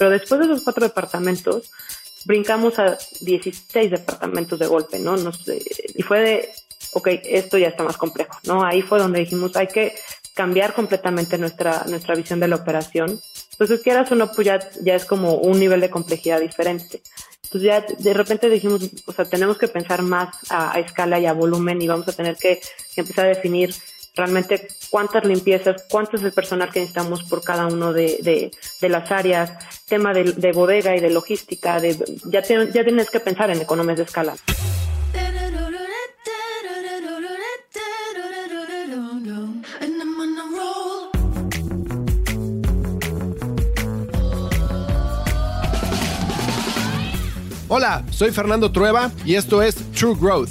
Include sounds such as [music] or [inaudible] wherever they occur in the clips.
Pero después de esos cuatro departamentos, brincamos a 16 departamentos de golpe, ¿no? Nos, y fue de, ok, esto ya está más complejo, ¿no? Ahí fue donde dijimos, hay que cambiar completamente nuestra, nuestra visión de la operación. Entonces, quieras o no, pues ya es como un nivel de complejidad diferente. Entonces ya de repente dijimos, o sea, tenemos que pensar más a, escala y a volumen y vamos a tener que, empezar a definir realmente cuántas limpiezas, cuánto es el personal que necesitamos por cada uno de, de, las áreas, tema de, de, bodega y de logística, ya, ya tienes que pensar en economías de escala. Hola, soy Fernando Trueba y esto es True Growth,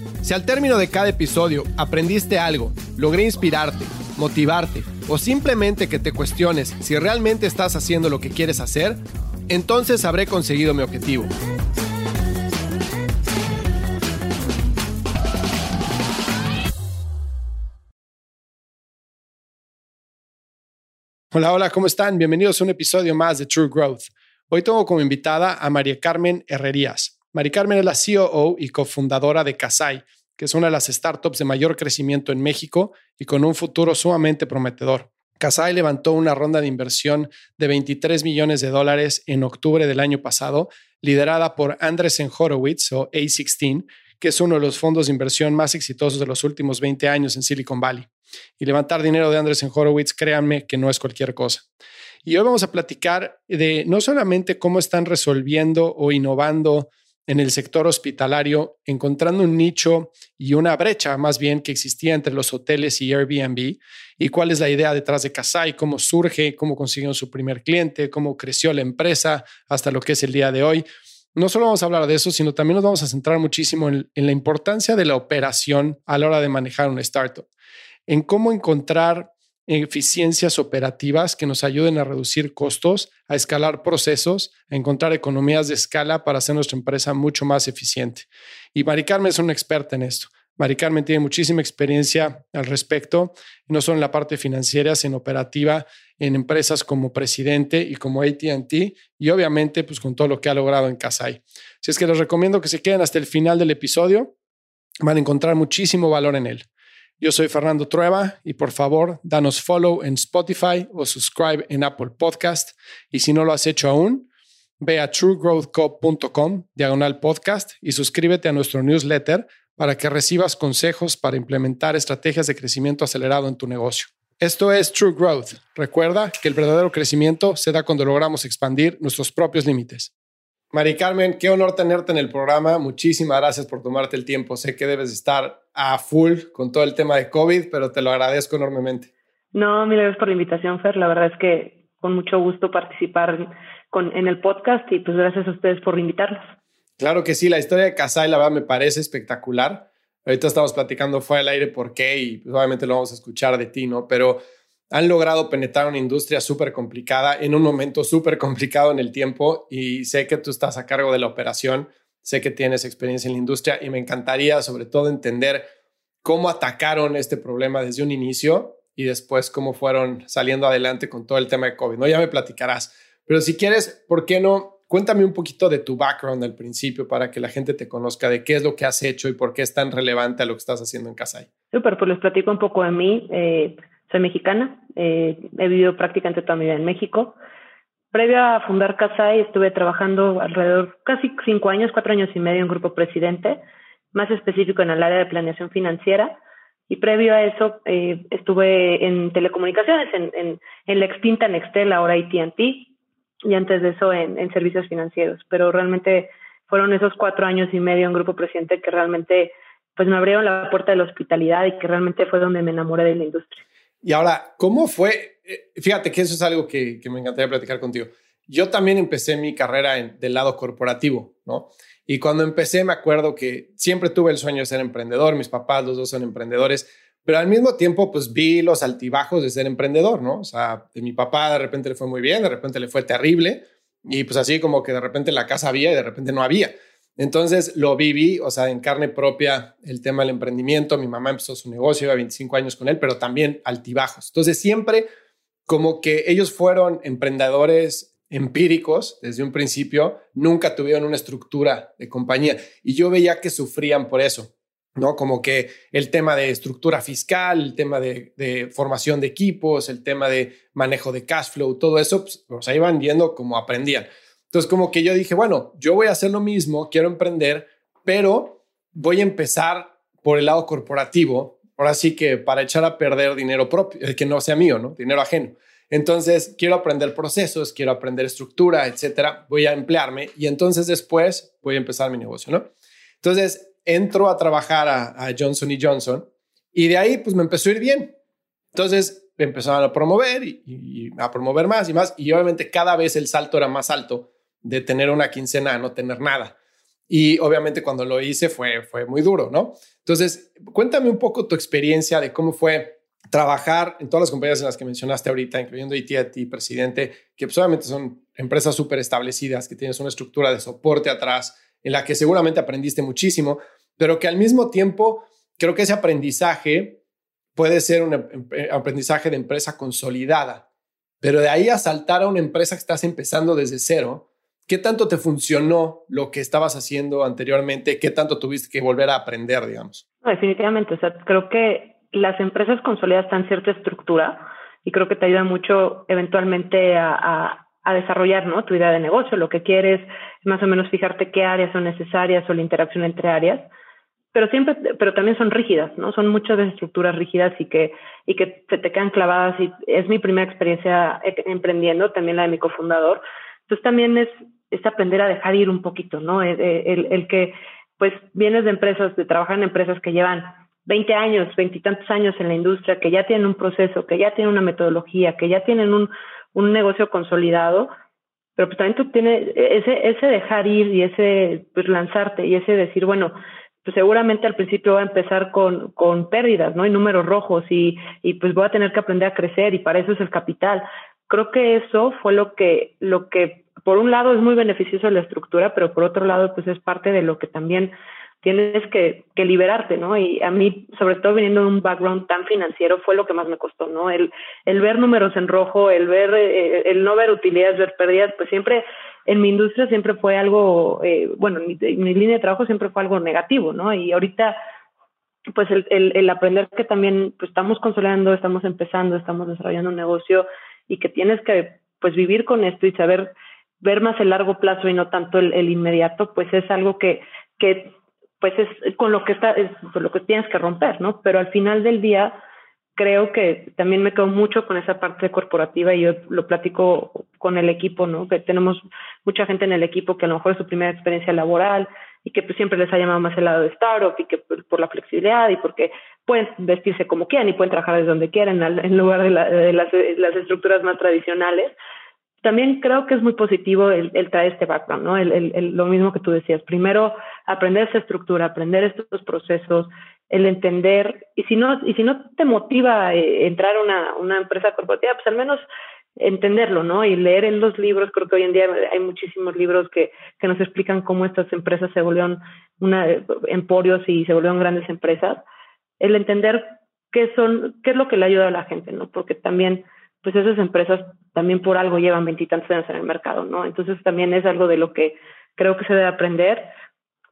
Si al término de cada episodio aprendiste algo, logré inspirarte, motivarte o simplemente que te cuestiones si realmente estás haciendo lo que quieres hacer, entonces habré conseguido mi objetivo. Hola, hola, ¿cómo están? Bienvenidos a un episodio más de True Growth. Hoy tengo como invitada a María Carmen Herrerías. María Carmen es la COO y cofundadora de Casai, que es una de las startups de mayor crecimiento en México y con un futuro sumamente prometedor. Casai levantó una ronda de inversión de 23 millones de dólares en octubre del año pasado, liderada por Andresen Horowitz o A16, que es uno de los fondos de inversión más exitosos de los últimos 20 años en Silicon Valley. Y levantar dinero de Andrés en Horowitz, créanme que no es cualquier cosa. Y hoy vamos a platicar de no solamente cómo están resolviendo o innovando en el sector hospitalario, encontrando un nicho y una brecha más bien que existía entre los hoteles y Airbnb, y cuál es la idea detrás de Kasai, cómo surge, cómo consiguieron su primer cliente, cómo creció la empresa hasta lo que es el día de hoy. No solo vamos a hablar de eso, sino también nos vamos a centrar muchísimo en, en la importancia de la operación a la hora de manejar una startup en cómo encontrar eficiencias operativas que nos ayuden a reducir costos, a escalar procesos, a encontrar economías de escala para hacer nuestra empresa mucho más eficiente. Y Mari Carmen es una experta en esto. Mari Carmen tiene muchísima experiencia al respecto, no solo en la parte financiera, sino operativa en empresas como Presidente y como ATT y obviamente pues con todo lo que ha logrado en Casai. Si es que les recomiendo que se queden hasta el final del episodio, van a encontrar muchísimo valor en él. Yo soy Fernando Trueba y por favor, danos follow en Spotify o subscribe en Apple Podcast. Y si no lo has hecho aún, ve a truegrowthco.com, diagonal podcast, y suscríbete a nuestro newsletter para que recibas consejos para implementar estrategias de crecimiento acelerado en tu negocio. Esto es True Growth. Recuerda que el verdadero crecimiento se da cuando logramos expandir nuestros propios límites. Mari Carmen, qué honor tenerte en el programa. Muchísimas gracias por tomarte el tiempo. Sé que debes estar a full con todo el tema de COVID, pero te lo agradezco enormemente. No, mil gracias por la invitación, Fer. La verdad es que con mucho gusto participar con, en el podcast y pues gracias a ustedes por invitarnos. Claro que sí, la historia de Casai, la verdad, me parece espectacular. Ahorita estamos platicando fuera del aire por qué y pues, obviamente lo vamos a escuchar de ti, ¿no? Pero han logrado penetrar una industria súper complicada en un momento súper complicado en el tiempo y sé que tú estás a cargo de la operación, sé que tienes experiencia en la industria y me encantaría sobre todo entender cómo atacaron este problema desde un inicio y después cómo fueron saliendo adelante con todo el tema de COVID. No, ya me platicarás, pero si quieres, ¿por qué no? Cuéntame un poquito de tu background al principio para que la gente te conozca de qué es lo que has hecho y por qué es tan relevante a lo que estás haciendo en Casai. Súper, pues les platico un poco de mí. Eh, soy mexicana, eh, he vivido prácticamente toda mi vida en México. Previo a fundar Casai estuve trabajando alrededor casi cinco años, cuatro años y medio en Grupo Presidente, más específico en el área de planeación financiera. Y previo a eso eh, estuve en telecomunicaciones, en, en, en, la extinta Nextel, ahora AT&T, y antes de eso en, en servicios financieros. Pero realmente fueron esos cuatro años y medio en Grupo Presidente que realmente pues me abrieron la puerta de la hospitalidad y que realmente fue donde me enamoré de la industria. Y ahora, ¿cómo fue? Eh, fíjate que eso es algo que, me encantaría platicar contigo. yo también empecé mi carrera en, del lado corporativo, ¿no? Y cuando empecé me acuerdo que siempre tuve el sueño de ser emprendedor, mis papás los dos son emprendedores, pero al mismo tiempo pues vi los altibajos de ser emprendedor, ¿no? O sea, de mi papá de repente le fue muy bien, de repente le fue terrible y pues así como que de repente la casa había y de repente no había. Entonces lo viví, o sea, en carne propia el tema del emprendimiento. Mi mamá empezó su negocio, iba 25 años con él, pero también altibajos. Entonces siempre como que ellos fueron emprendedores empíricos desde un principio, nunca tuvieron una estructura de compañía y yo veía que sufrían por eso. ¿no? Como que el tema de estructura fiscal, el tema de, formación de equipos, el tema de manejo de cash flow, todo eso, pues, van viendo cómo aprendían. Entonces, como que yo dije, bueno, yo voy a hacer lo mismo, quiero emprender, pero voy a empezar por el lado corporativo, ahora sí que para echar a perder dinero propio, eh, que no sea mío, ¿no? Dinero ajeno. Entonces, quiero aprender procesos, quiero aprender estructura, etcétera. Voy a emplearme y entonces después voy a empezar mi negocio, ¿no? Entonces, entro a trabajar a, Johnson Johnson y de ahí, pues me empezó a ir bien. Entonces, me empezaron a promover y, y, a promover más y más. Y obviamente, cada vez el salto era más alto de tener una quincena a no tener nada. Y obviamente cuando lo hice fue, fue muy duro, ¿no? Entonces, cuéntame un poco tu experiencia de cómo fue trabajar en todas las compañías en las que mencionaste ahorita, incluyendo IT, Presidente, que pues, obviamente son empresas súper establecidas, que tienes una estructura de soporte atrás, en la que seguramente aprendiste muchísimo, pero que al mismo tiempo creo que ese aprendizaje puede ser un aprendizaje de empresa consolidada, pero de ahí a saltar a una empresa que estás empezando desde cero, ¿Qué tanto te funcionó lo que estabas haciendo anteriormente? ¿Qué tanto tuviste que volver a aprender, digamos? definitivamente, o sea, creo que las empresas consolidadas están cierta estructura y creo que te ayuda mucho eventualmente a, a, desarrollar ¿no? tu idea de negocio, lo que quieres, más o menos fijarte qué áreas son necesarias o la interacción entre áreas pero siempre, pero también son rígidas, ¿no? Son muchas estructuras rígidas y que, y que se te quedan clavadas y es mi primera experiencia e, emprendiendo, también la de mi cofundador. Entonces también es, es aprender a dejar ir un poquito, ¿no? El, el, que, pues, vienes de empresas, de trabajar en empresas que llevan 20 años, veintitantos años en la industria, que ya tienen un proceso, que ya tienen una metodología, que ya tienen un, un negocio consolidado, pero pues también tú tienes ese, ese dejar ir y ese pues lanzarte y ese decir, bueno, pues seguramente al principio va a empezar con, con pérdidas, ¿no? Y números rojos y, y pues voy a tener que aprender a crecer y para eso es el capital. Creo que eso fue lo que, lo que por un lado es muy beneficioso la estructura, pero por otro lado, pues es parte de lo que también tienes que, que, liberarte, ¿no? Y a mí, sobre todo viniendo de un background tan financiero, fue lo que más me costó, ¿no? El, el ver números en rojo, el ver, eh, el no ver utilidades, ver pérdidas, pues siempre, en mi industria siempre fue algo, eh, bueno, mi, mi, línea de trabajo siempre fue algo negativo, ¿no? Y ahorita, pues el, el, el aprender que también pues, estamos consolidando, estamos empezando, estamos desarrollando un negocio y que tienes que, pues, vivir con esto y saber ver más el largo plazo y no tanto el, el inmediato, pues es algo que, que pues es con lo que está, es con lo que tienes que romper, ¿no? Pero al final del día, creo que también me quedo mucho con esa parte corporativa y yo lo platico con el equipo, ¿no? Que tenemos mucha gente en el equipo que a lo mejor es su primera experiencia laboral y que pues siempre les ha llamado más el lado de startup y que por, la flexibilidad y porque pueden vestirse como quieran y pueden trabajar desde donde quieran en lugar de, de las, las estructuras más tradicionales también creo que es muy positivo el, traer este background, ¿no? El, lo mismo que tú decías. Primero, aprender esa estructura, aprender estos procesos, el entender, y si no, y si no te motiva eh, entrar a una, una empresa corporativa, pues al menos entenderlo, ¿no? Y leer en los libros, creo que hoy en día hay muchísimos libros que, que nos explican cómo estas empresas se volvieron emporios y se volvieron grandes empresas. El entender qué son, qué es lo que le ayuda a la gente, ¿no? Porque también pues esas empresas también por algo llevan veintitantos años en el mercado, ¿no? Entonces también es algo de lo que creo que se debe aprender,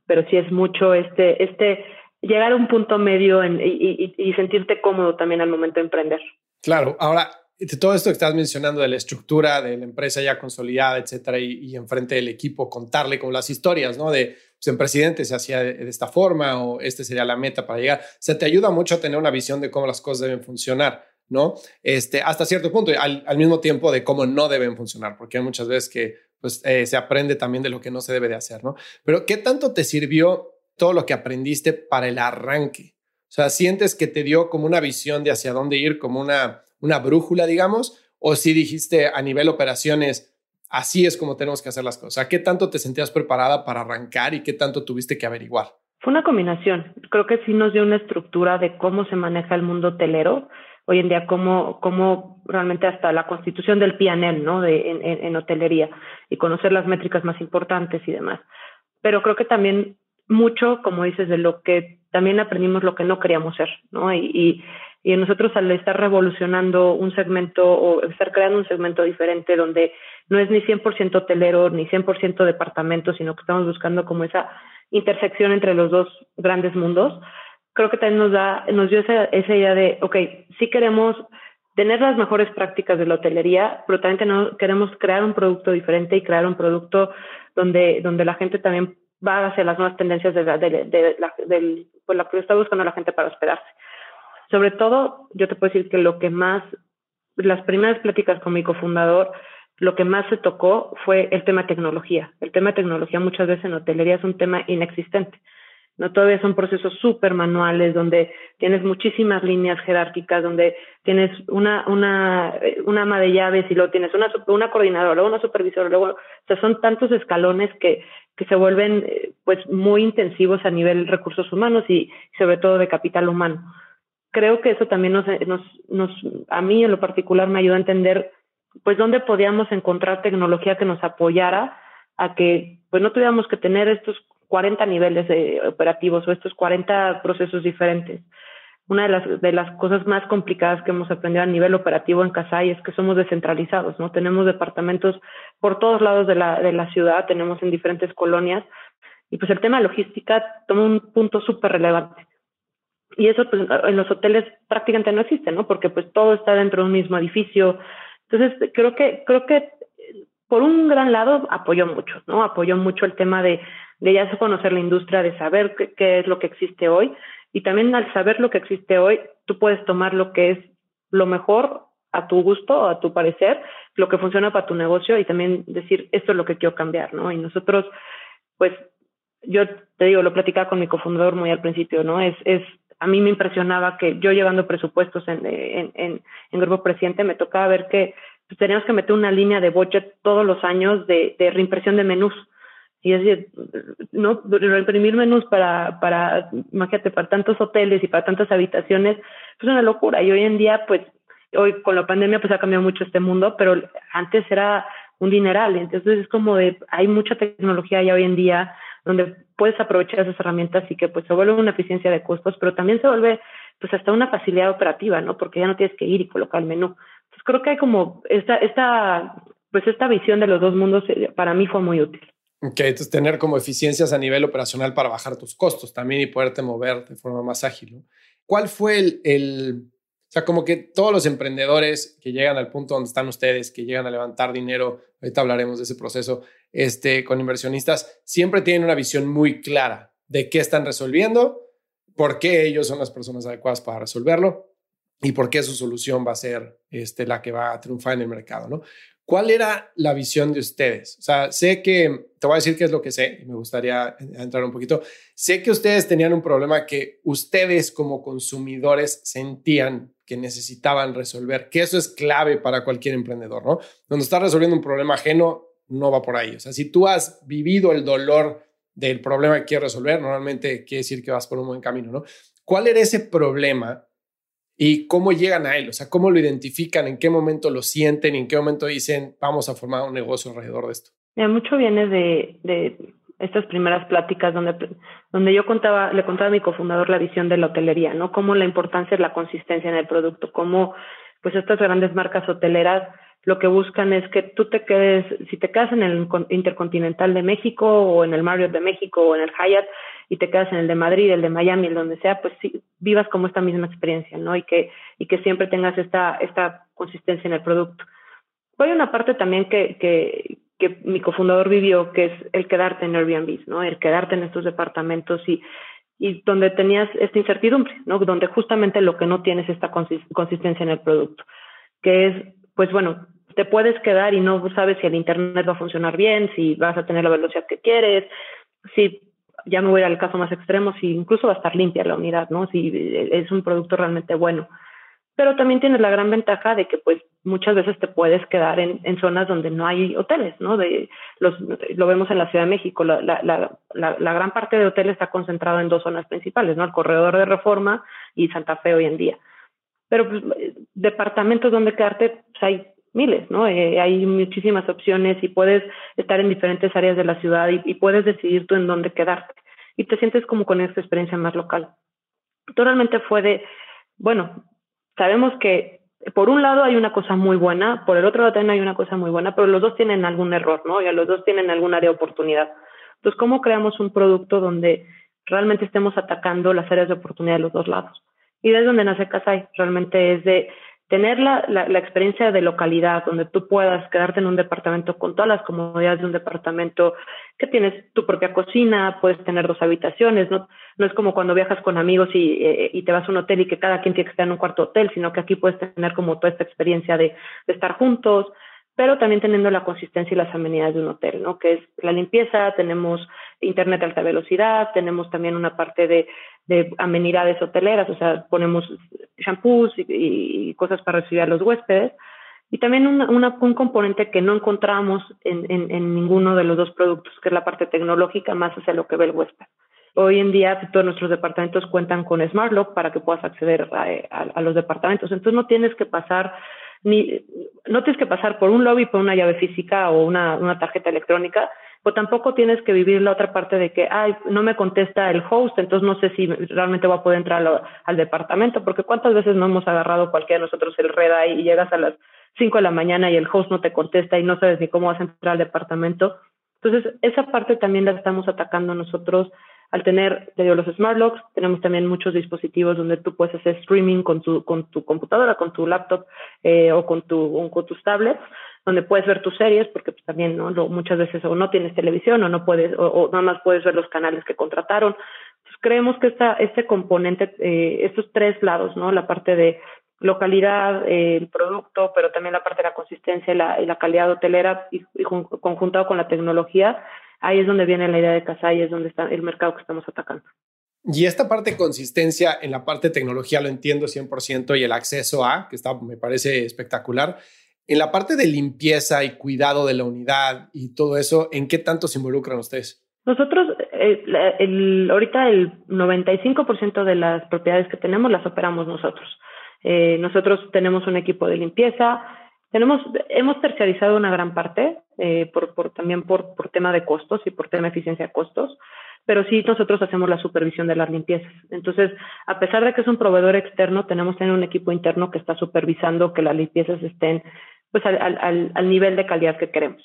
pero sí es mucho este, este llegar a un punto medio y, sentirte cómodo también al momento de emprender. Claro, ahora, todo esto que estás mencionando de la estructura de la empresa ya consolidada, etcétera, y, enfrente del equipo, contarle con las historias, ¿no? De, pues en presidente se hacía de, de, esta forma o este sería la meta para llegar. O sea, te ayuda mucho a tener una visión de cómo las cosas deben funcionar. ¿No? Este, hasta cierto punto, al, al, mismo tiempo de cómo no deben funcionar, porque hay muchas veces que pues, eh, se aprende también de lo que no se debe de hacer, ¿no? Pero ¿qué tanto te sirvió todo lo que aprendiste para el arranque? O sea, ¿sientes que te dio como una visión de hacia dónde ir, como una, una brújula, digamos? ¿O si dijiste a nivel operaciones, así es como tenemos que hacer las cosas. ¿Qué tanto te sentías preparada para arrancar y qué tanto tuviste que averiguar? Fue una combinación. Creo que sí nos dio una estructura de cómo se maneja el mundo hotelero. Hoy en día, cómo, cómo realmente hasta la constitución del PNL, ¿no? De, en, hotelería y conocer las métricas más importantes y demás. Pero creo que también mucho, como dices, de lo que también aprendimos lo que no queríamos ser, ¿no? Y, y, y nosotros al estar revolucionando un segmento o estar creando un segmento diferente donde no es ni 100% hotelero ni 100% departamento, sino que estamos buscando como esa intersección entre los dos grandes mundos, creo que también nos da, nos dio esa, esa idea de, ok, sí queremos tener las mejores prácticas de la hotelería, pero también queremos crear un producto diferente y crear un producto donde, donde la gente también va hacia las nuevas tendencias de la, de, de la, por la que está buscando la gente para hospedarse. Sobre todo, yo te puedo decir que lo que más, las primeras pláticas con mi cofundador, lo que más se tocó fue el tema tecnología. El tema tecnología muchas veces en hotelería es un tema inexistente. No todavía son procesos súper manuales donde tienes muchísimas líneas jerárquicas, donde tienes una, una, una ama de llaves y luego tienes una, una coordinadora, luego una supervisora, luego, o sea, son tantos escalones que, que se vuelven eh, pues muy intensivos a nivel recursos humanos y sobre todo de capital humano. Creo que eso también nos, nos, nos, a mí en lo particular me ayuda a entender pues dónde podíamos encontrar tecnología que nos apoyara a que pues no tuviéramos que tener estos 40 niveles de operativos o estos 40 procesos diferentes. Una de las, de las cosas más complicadas que hemos aprendido a nivel operativo en Casay es que somos descentralizados, ¿no? Tenemos departamentos por todos lados de la, de la ciudad, tenemos en diferentes colonias, y pues el tema de logística toma un punto súper relevante. Y eso pues, en los hoteles prácticamente no existe, ¿no? Porque pues todo está dentro de un mismo edificio, entonces, creo que, creo que por un gran lado apoyó mucho, ¿no? Apoyó mucho el tema de, de ya conocer la industria, de saber qué, es lo que existe hoy. Y también al saber lo que existe hoy, tú puedes tomar lo que es lo mejor a tu gusto, a tu parecer, lo que funciona para tu negocio y también decir, esto es lo que quiero cambiar, ¿no? Y nosotros, pues, yo te digo, lo platicaba con mi cofundador muy al principio, ¿no? Es, es a mí me impresionaba que yo llevando presupuestos en, en, en, en Grupo Presidente, me tocaba ver que pues, teníamos que meter una línea de budget todos los años de, de reimpresión de menús. Y es decir, no, reimprimir menús para, para, imagínate, para tantos hoteles y para tantas habitaciones, pues es una locura. Y hoy en día, pues, hoy con la pandemia, pues ha cambiado mucho este mundo, pero antes era un dineral. Entonces es como de, hay mucha tecnología ya hoy en día, donde puedes aprovechar esas herramientas y que pues se vuelve una eficiencia de costos, pero también se vuelve pues hasta una facilidad operativa, ¿no? Porque ya no tienes que ir y colocar el menú. Entonces creo que hay como esta, esta, pues esta visión de los dos mundos eh, para mí fue muy útil. Ok, entonces tener como eficiencias a nivel operacional para bajar tus costos también y poderte mover de forma más ágil. ¿Cuál fue el, el, o sea, como que todos los emprendedores que llegan al punto donde están ustedes, que llegan a levantar dinero, ahorita hablaremos de ese proceso, este, con inversionistas, siempre tienen una visión muy clara de qué están resolviendo, por qué ellos son las personas adecuadas para resolverlo y por qué su solución va a ser este, la que va a triunfar en el mercado, ¿no? ¿Cuál era la visión de ustedes? O sea, sé que, te voy a decir qué es lo que sé, y me gustaría entrar un poquito. Sé que ustedes tenían un problema que ustedes como consumidores sentían que necesitaban resolver, que eso es clave para cualquier emprendedor, ¿no? Cuando estás resolviendo un problema ajeno, no va por ahí. O sea, si tú has vivido el dolor del problema que quieres resolver, normalmente quiere decir que vas por un buen camino, ¿no? ¿Cuál era ese problema y cómo llegan a él? O sea, ¿cómo lo identifican? ¿En qué momento lo sienten? ¿En qué momento dicen, vamos a formar un negocio alrededor de esto? mucho viene de, de estas primeras pláticas donde, donde yo contaba, le contaba a mi cofundador la visión de la hotelería, ¿no? Cómo la importancia es la consistencia en el producto, cómo pues estas grandes marcas hoteleras lo que buscan es que tú te quedes, si te quedas en el Intercontinental de México o en el Marriott de México o en el Hyatt y te quedas en el de Madrid, el de Miami, el donde sea, pues sí, vivas como esta misma experiencia, ¿no? Y que, y que siempre tengas esta, esta consistencia en el producto. hay una parte también que, que, que mi cofundador vivió, que es el quedarte en Airbnb, ¿no? El quedarte en estos departamentos y, y donde tenías esta incertidumbre, ¿no? Donde justamente lo que no tienes es esta consistencia en el producto, que es pues bueno, te puedes quedar y no sabes si el Internet va a funcionar bien, si vas a tener la velocidad que quieres, si ya me voy al caso más extremo, si incluso va a estar limpia la unidad, ¿no? Si es un producto realmente bueno. pero también tienes la gran ventaja de que pues muchas veces te puedes quedar en, en zonas donde no hay hoteles, ¿no? De, los, lo vemos en la Ciudad de México, la, la, la, la, gran parte de hoteles está concentrado en dos zonas principales, ¿no? El corredor de Reforma y Santa Fe hoy en día. Pero pues, departamentos donde quedarte, pues hay miles, ¿no? Eh, hay muchísimas opciones y puedes estar en diferentes áreas de la ciudad y, puedes decidir tú en dónde quedarte y te sientes como con esta experiencia más local. Totalmente fue de, bueno, sabemos que por un lado hay una cosa muy buena, por el otro lado también hay una cosa muy buena, pero los dos tienen algún error, ¿no? Y los dos tienen algún área de oportunidad. Entonces, ¿cómo creamos un producto donde realmente estemos atacando las áreas de oportunidad de los dos lados? Y desde donde nace Casai, realmente es de tener la, la, la, experiencia de localidad, donde tú puedas quedarte en un departamento con todas las comodidades de un departamento, que tienes tu propia cocina, puedes tener dos habitaciones, no, no es como cuando viajas con amigos y, eh, y te vas a un hotel y que cada quien tiene que estar en un cuarto hotel, sino que aquí puedes tener como toda esta experiencia de, de estar juntos, pero también teniendo la consistencia y las amenidades de un hotel, ¿no? Que es la limpieza, tenemos internet de alta velocidad, tenemos también una parte de, de amenidades hoteleras, o sea, ponemos shampoos y, y, cosas para recibir a los huéspedes. Y también una, una, un componente que no encontramos en, en, en, ninguno de los dos productos, que es la parte tecnológica más hacia lo que ve el huésped. Hoy en día todos nuestros departamentos cuentan con Smart Lock para que puedas acceder a, a, a los departamentos. Entonces no tienes que pasar ni, no tienes que pasar por un lobby por una llave física o una, una tarjeta electrónica, o tampoco tienes que vivir la otra parte de que, ay, no me contesta el host, entonces no sé si realmente voy a poder entrar al, al departamento, porque cuántas veces no hemos agarrado cualquiera de nosotros el red ahí y llegas a las 5 de la mañana y el host no te contesta y no sabes ni cómo vas a entrar al departamento. Entonces, esa parte también la estamos atacando nosotros al tener te digo, los smart locks, tenemos también muchos dispositivos donde tú puedes hacer streaming con tu, con tu computadora, con tu laptop eh, o con, tu, con tus tablets, donde puedes ver tus series, porque pues, también ¿no? Muchas veces o no tienes televisión o no puedes, o, o, nada más puedes ver los canales que contrataron. Entonces, creemos que esta, este componente, eh, estos tres lados, ¿no? La parte de localidad, eh, el producto, pero también la parte de la consistencia y la, y la calidad hotelera y, y conjuntado con la tecnología, ahí es donde viene la idea de casa y es donde está el mercado que estamos atacando. Y esta parte de consistencia en la parte de tecnología lo entiendo 100% y el acceso a, que está, me parece espectacular. En la parte de limpieza y cuidado de la unidad y todo eso, ¿en qué tanto se involucran ustedes? Nosotros, eh, el, ahorita el 95% de las propiedades que tenemos las operamos nosotros. Eh, nosotros tenemos un equipo de limpieza, tenemos, hemos terciarizado una gran parte, eh, por, por, también por, tema de costos y por tema de eficiencia de costos, pero sí nosotros hacemos la supervisión de las limpiezas. Entonces, a pesar de que es un proveedor externo, tenemos también un equipo interno que está supervisando que las limpiezas estén pues al nivel de calidad que queremos.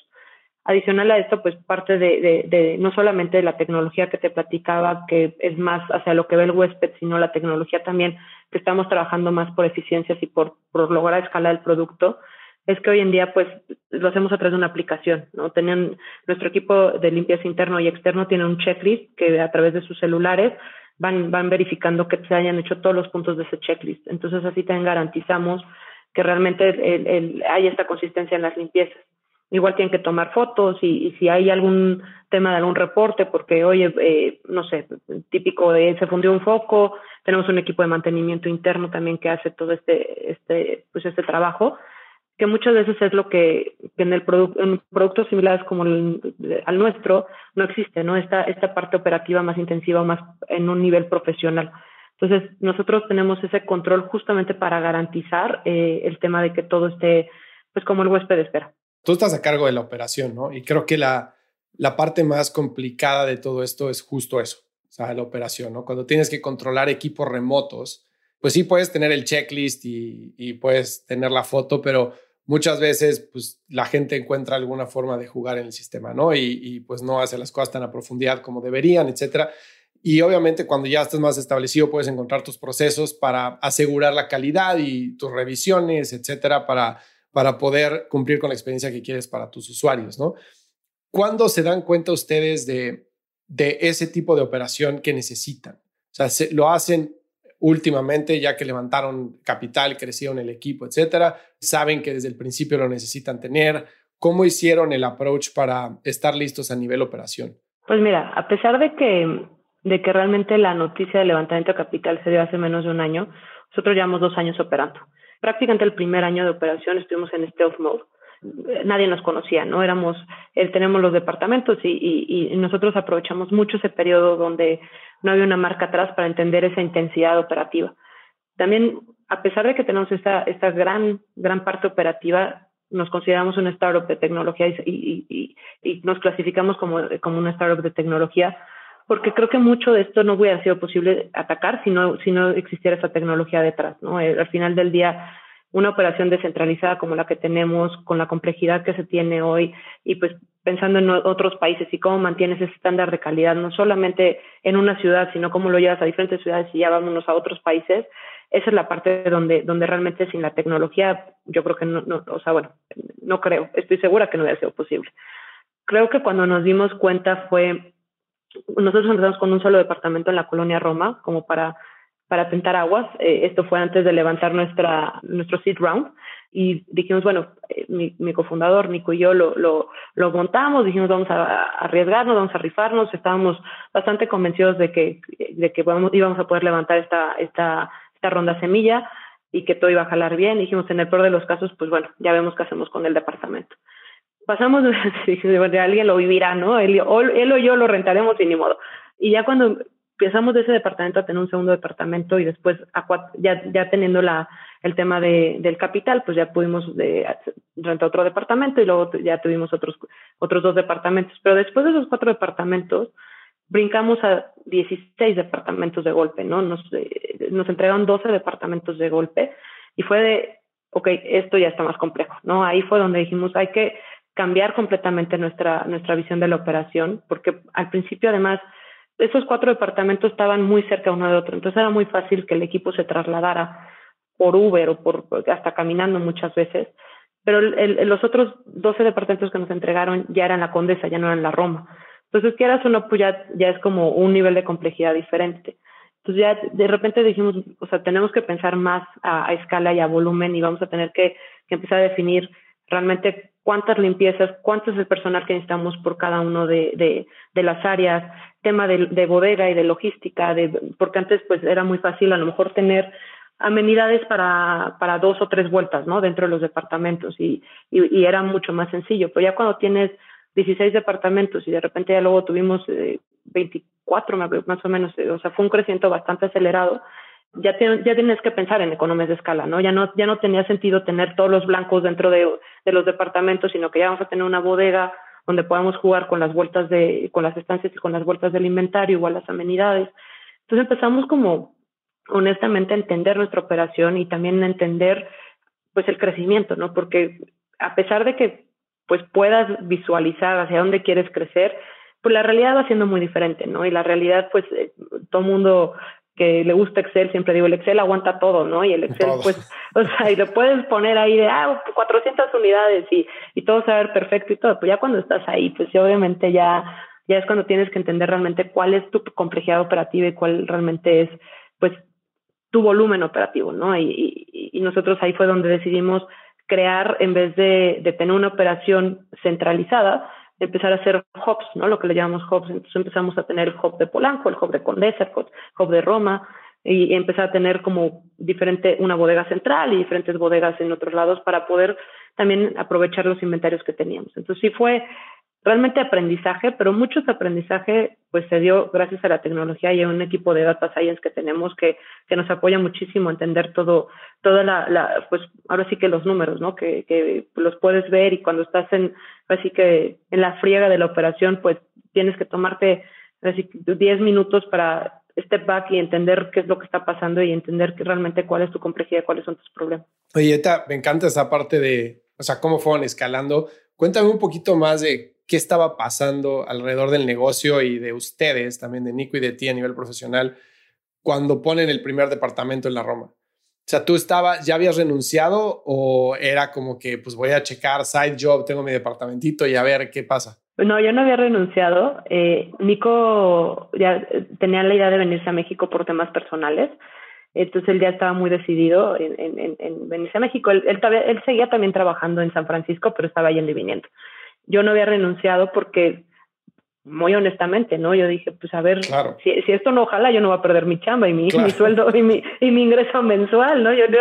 Adicional a esto, pues parte de, de, no solamente de la tecnología que te platicaba, que es más hacia lo que ve el huésped, sino la tecnología también que estamos trabajando más por eficiencias y por, por lograr escalar el producto es que hoy en día pues lo hacemos a través de una aplicación, ¿no? Tenían nuestro equipo de limpieza interno y externo tiene un checklist que a través de sus celulares van van verificando que se hayan hecho todos los puntos de ese checklist. Entonces así también garantizamos que realmente el, hay esta consistencia en las limpiezas. Igual tienen que tomar fotos y, si hay algún tema de algún reporte, porque oye, eh, no sé, típico de se fundió un foco, tenemos un equipo de mantenimiento interno también que hace todo este, este, pues este trabajo que muchas veces es lo que, que en, el produ en productos similares como el, al nuestro no existe, ¿no? Esta, esta parte operativa más intensiva, más en un nivel profesional. Entonces, nosotros tenemos ese control justamente para garantizar eh, el tema de que todo esté, pues, como el huésped espera. Tú estás a cargo de la operación, ¿no? Y creo que la, la parte más complicada de todo esto es justo eso, o sea, la operación, ¿no? Cuando tienes que controlar equipos remotos, pues sí puedes tener el checklist y, y puedes tener la foto, pero muchas veces pues la gente encuentra alguna forma de jugar en el sistema, ¿no? Y, y, pues no hace las cosas tan a profundidad como deberían, etcétera. Y obviamente cuando ya estás más establecido puedes encontrar tus procesos para asegurar la calidad y tus revisiones, etcétera, para, para poder cumplir con la experiencia que quieres para tus usuarios, ¿no? ¿Cuándo se dan cuenta ustedes de, de ese tipo de operación que necesitan? O sea, se, ¿lo hacen últimamente, ya que levantaron capital, crecieron el equipo, etcétera, saben que desde el principio lo necesitan tener. ¿Cómo hicieron el approach para estar listos a nivel operación? Pues mira, a pesar de que, de que realmente la noticia del levantamiento de capital se dio hace menos de un año, nosotros llevamos dos años operando. Prácticamente el primer año de operación estuvimos en stealth mode. Nadie nos conocía, ¿no? Éramos, eh, tenemos los departamentos y, y, nosotros aprovechamos mucho ese periodo donde no había una marca atrás para entender esa intensidad operativa. También, a pesar de que tenemos esta, esta gran, gran parte operativa, nos consideramos una startup de tecnología y, y, y, nos clasificamos como, como una startup de tecnología porque creo que mucho de esto no hubiera sido posible atacar si no, si no existiera esa tecnología detrás. ¿no? Eh, al final del día, una operación descentralizada como la que tenemos, con la complejidad que se tiene hoy y pues pensando en otros países y cómo mantienes ese estándar de calidad, no solamente en una ciudad, sino cómo lo llevas a diferentes ciudades y ya vámonos a otros países, esa es la parte donde, donde realmente sin la tecnología, yo creo que no, no, o sea, bueno, no creo, estoy segura que no hubiera sido posible. Creo que cuando nos dimos cuenta fue nosotros empezamos con un solo departamento en la colonia Roma, como para, para tentar aguas. Eh, esto fue antes de levantar nuestra, nuestro seed round. Y dijimos, bueno, eh, mi, mi, cofundador Nico y yo lo, lo, lo, montamos, dijimos, vamos a, arriesgarnos, vamos a rifarnos. Estábamos bastante convencidos de que, de que íbamos a poder levantar esta, esta, esta ronda semilla y que todo iba a jalar bien. dijimos, en el peor de los casos, pues bueno, ya vemos qué hacemos con el departamento pasamos, [laughs] de alguien lo vivirá, ¿no? Él, o, él o yo lo rentaremos y ni modo. Y ya cuando empezamos de ese departamento a tener un segundo departamento y después ya, ya teniendo la, el tema de, del capital, pues ya pudimos de, rentar otro departamento y luego ya tuvimos otros, otros dos departamentos. Pero después de esos cuatro departamentos, brincamos a 16 departamentos de golpe, ¿no? Nos, eh, nos entregaron 12 departamentos de golpe y fue de, ok, esto ya está más complejo, ¿no? Ahí fue donde dijimos, hay que cambiar completamente nuestra, nuestra visión de la operación, porque al principio además esos cuatro departamentos estaban muy cerca uno de otro, entonces era muy fácil que el equipo se trasladara por Uber o por hasta caminando muchas veces, pero los otros 12 departamentos que nos entregaron ya eran la Condesa, ya no eran la Roma. Entonces, quieras o no, pues ya, ya es como un nivel de complejidad diferente. Entonces ya de repente dijimos, o sea, tenemos que pensar más a, escala y a volumen y vamos a tener que, que empezar a definir realmente cuántas limpiezas, cuánto es el personal que necesitamos por cada uno de, de, de las áreas, tema de, de, bodega y de logística, de, porque antes pues era muy fácil a lo mejor tener amenidades para, para dos o tres vueltas, ¿no? Dentro de los departamentos y, y, y era mucho más sencillo. Pero ya cuando tienes 16 departamentos y de repente ya luego tuvimos eh, 24 más o menos, eh, o sea, fue un crecimiento bastante acelerado, ya, ya tienes que pensar en economías de escala, ¿no? Ya no, ya no tenía sentido tener todos los blancos dentro de, de los departamentos, sino que ya vamos a tener una bodega donde podamos jugar con las vueltas de, con las estancias y con las vueltas del inventario, igual las amenidades. Entonces empezamos como honestamente a entender nuestra operación y también a entender pues el crecimiento, ¿no? Porque a pesar de que pues puedas visualizar hacia dónde quieres crecer, pues la realidad va siendo muy diferente, ¿no? Y la realidad, pues, eh, todo mundo que le gusta Excel, siempre digo, el Excel aguanta todo, ¿no? Y el Excel, pues, o sea, y lo puedes poner ahí de, ah, 400 unidades y, y todo se va a ver perfecto y todo, pues ya cuando estás ahí, pues sí, obviamente ya, ya es cuando tienes que entender realmente cuál es tu complejidad operativa y cuál realmente es, pues, tu volumen operativo, ¿no? Y, y, y nosotros ahí fue donde decidimos crear, en vez de, de tener una operación centralizada, empezar a hacer hubs, ¿no? Lo que le llamamos hubs. Entonces empezamos a tener el hub de Polanco, el hub de Condesa, el hub de Roma, y empezar a tener como diferente, una bodega central y diferentes bodegas en otros lados para poder también aprovechar los inventarios que teníamos. Entonces sí fue realmente aprendizaje, pero mucho aprendizaje pues se dio gracias a la tecnología y a un equipo de data science que tenemos que, que nos apoya muchísimo a entender todo, toda la, pues ahora sí que los números, ¿no? Que, que los puedes ver y cuando estás en, así que en la friega de la operación, pues tienes que tomarte así 10 minutos para step back y entender qué es lo que está pasando y entender que realmente cuál es tu complejidad, cuáles son tus problemas. Oye, me encanta esa parte de, o sea, cómo fueron escalando. Cuéntame un poquito más de qué estaba pasando alrededor del negocio y de ustedes, también de Nico y de ti a nivel profesional, cuando ponen el primer departamento en la Roma. O sea, ¿tú estabas, ya habías renunciado o era como que, pues voy a checar side job, tengo mi departamentito y a ver qué pasa? No, yo no había renunciado. Eh, Nico ya tenía la idea de venirse a México por temas personales. Entonces él ya estaba muy decidido en, en, en venirse a México. Él, él, él, seguía también trabajando en San Francisco, pero estaba yendo y viniendo yo no había renunciado porque, muy honestamente, ¿no? Yo dije, pues a ver, si, si, esto no ojalá, yo no voy a perder mi chamba y mi, mi sueldo y mi, y mi ingreso mensual, ¿no? Yo, yo,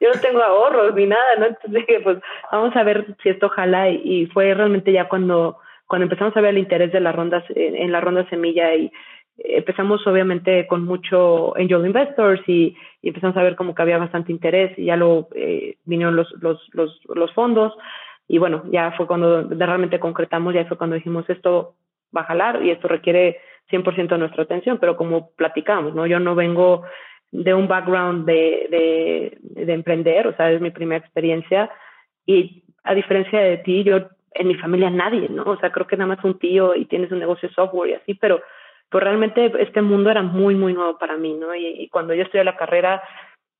yo no tengo ahorros ni nada, ¿no? Entonces dije, pues vamos a ver si esto jala y, fue realmente ya cuando, cuando empezamos a ver el interés de las rondas, en, la ronda semilla y empezamos obviamente con mucho angel investors y, empezamos a ver como que había bastante interés y ya luego eh, vinieron los, los, los, los fondos y bueno, ya fue cuando realmente concretamos, ya fue cuando dijimos esto va a jalar y esto requiere 100% nuestra atención, pero como platicamos, ¿no? Yo no vengo de un background de, de, emprender, o sea, es mi primera experiencia y a diferencia de ti, yo en mi familia nadie, ¿no? O sea, creo que nada más un tío y tienes un negocio de software y así, pero, pues realmente este mundo era muy, muy nuevo para mí, ¿no? Y, y cuando yo estudié la carrera,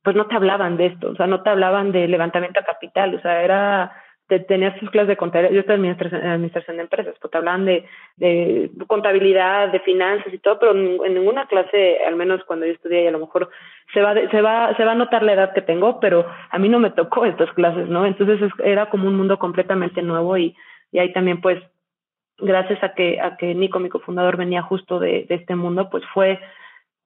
pues no te hablaban de esto, o sea, no te hablaban de levantamiento de capital, o sea, era tenías tus clases de contabilidad, yo estoy en administración, de empresas, pues te hablan de, de, contabilidad, de finanzas y todo, pero en ninguna clase, al menos cuando yo estudié, y a lo mejor se va, se va, se va a notar la edad que tengo, pero a mí no me tocó estas clases, ¿no? Entonces era como un mundo completamente nuevo y, y ahí también pues gracias a que, a que Nico, mi cofundador, venía justo de, de este mundo, pues fue,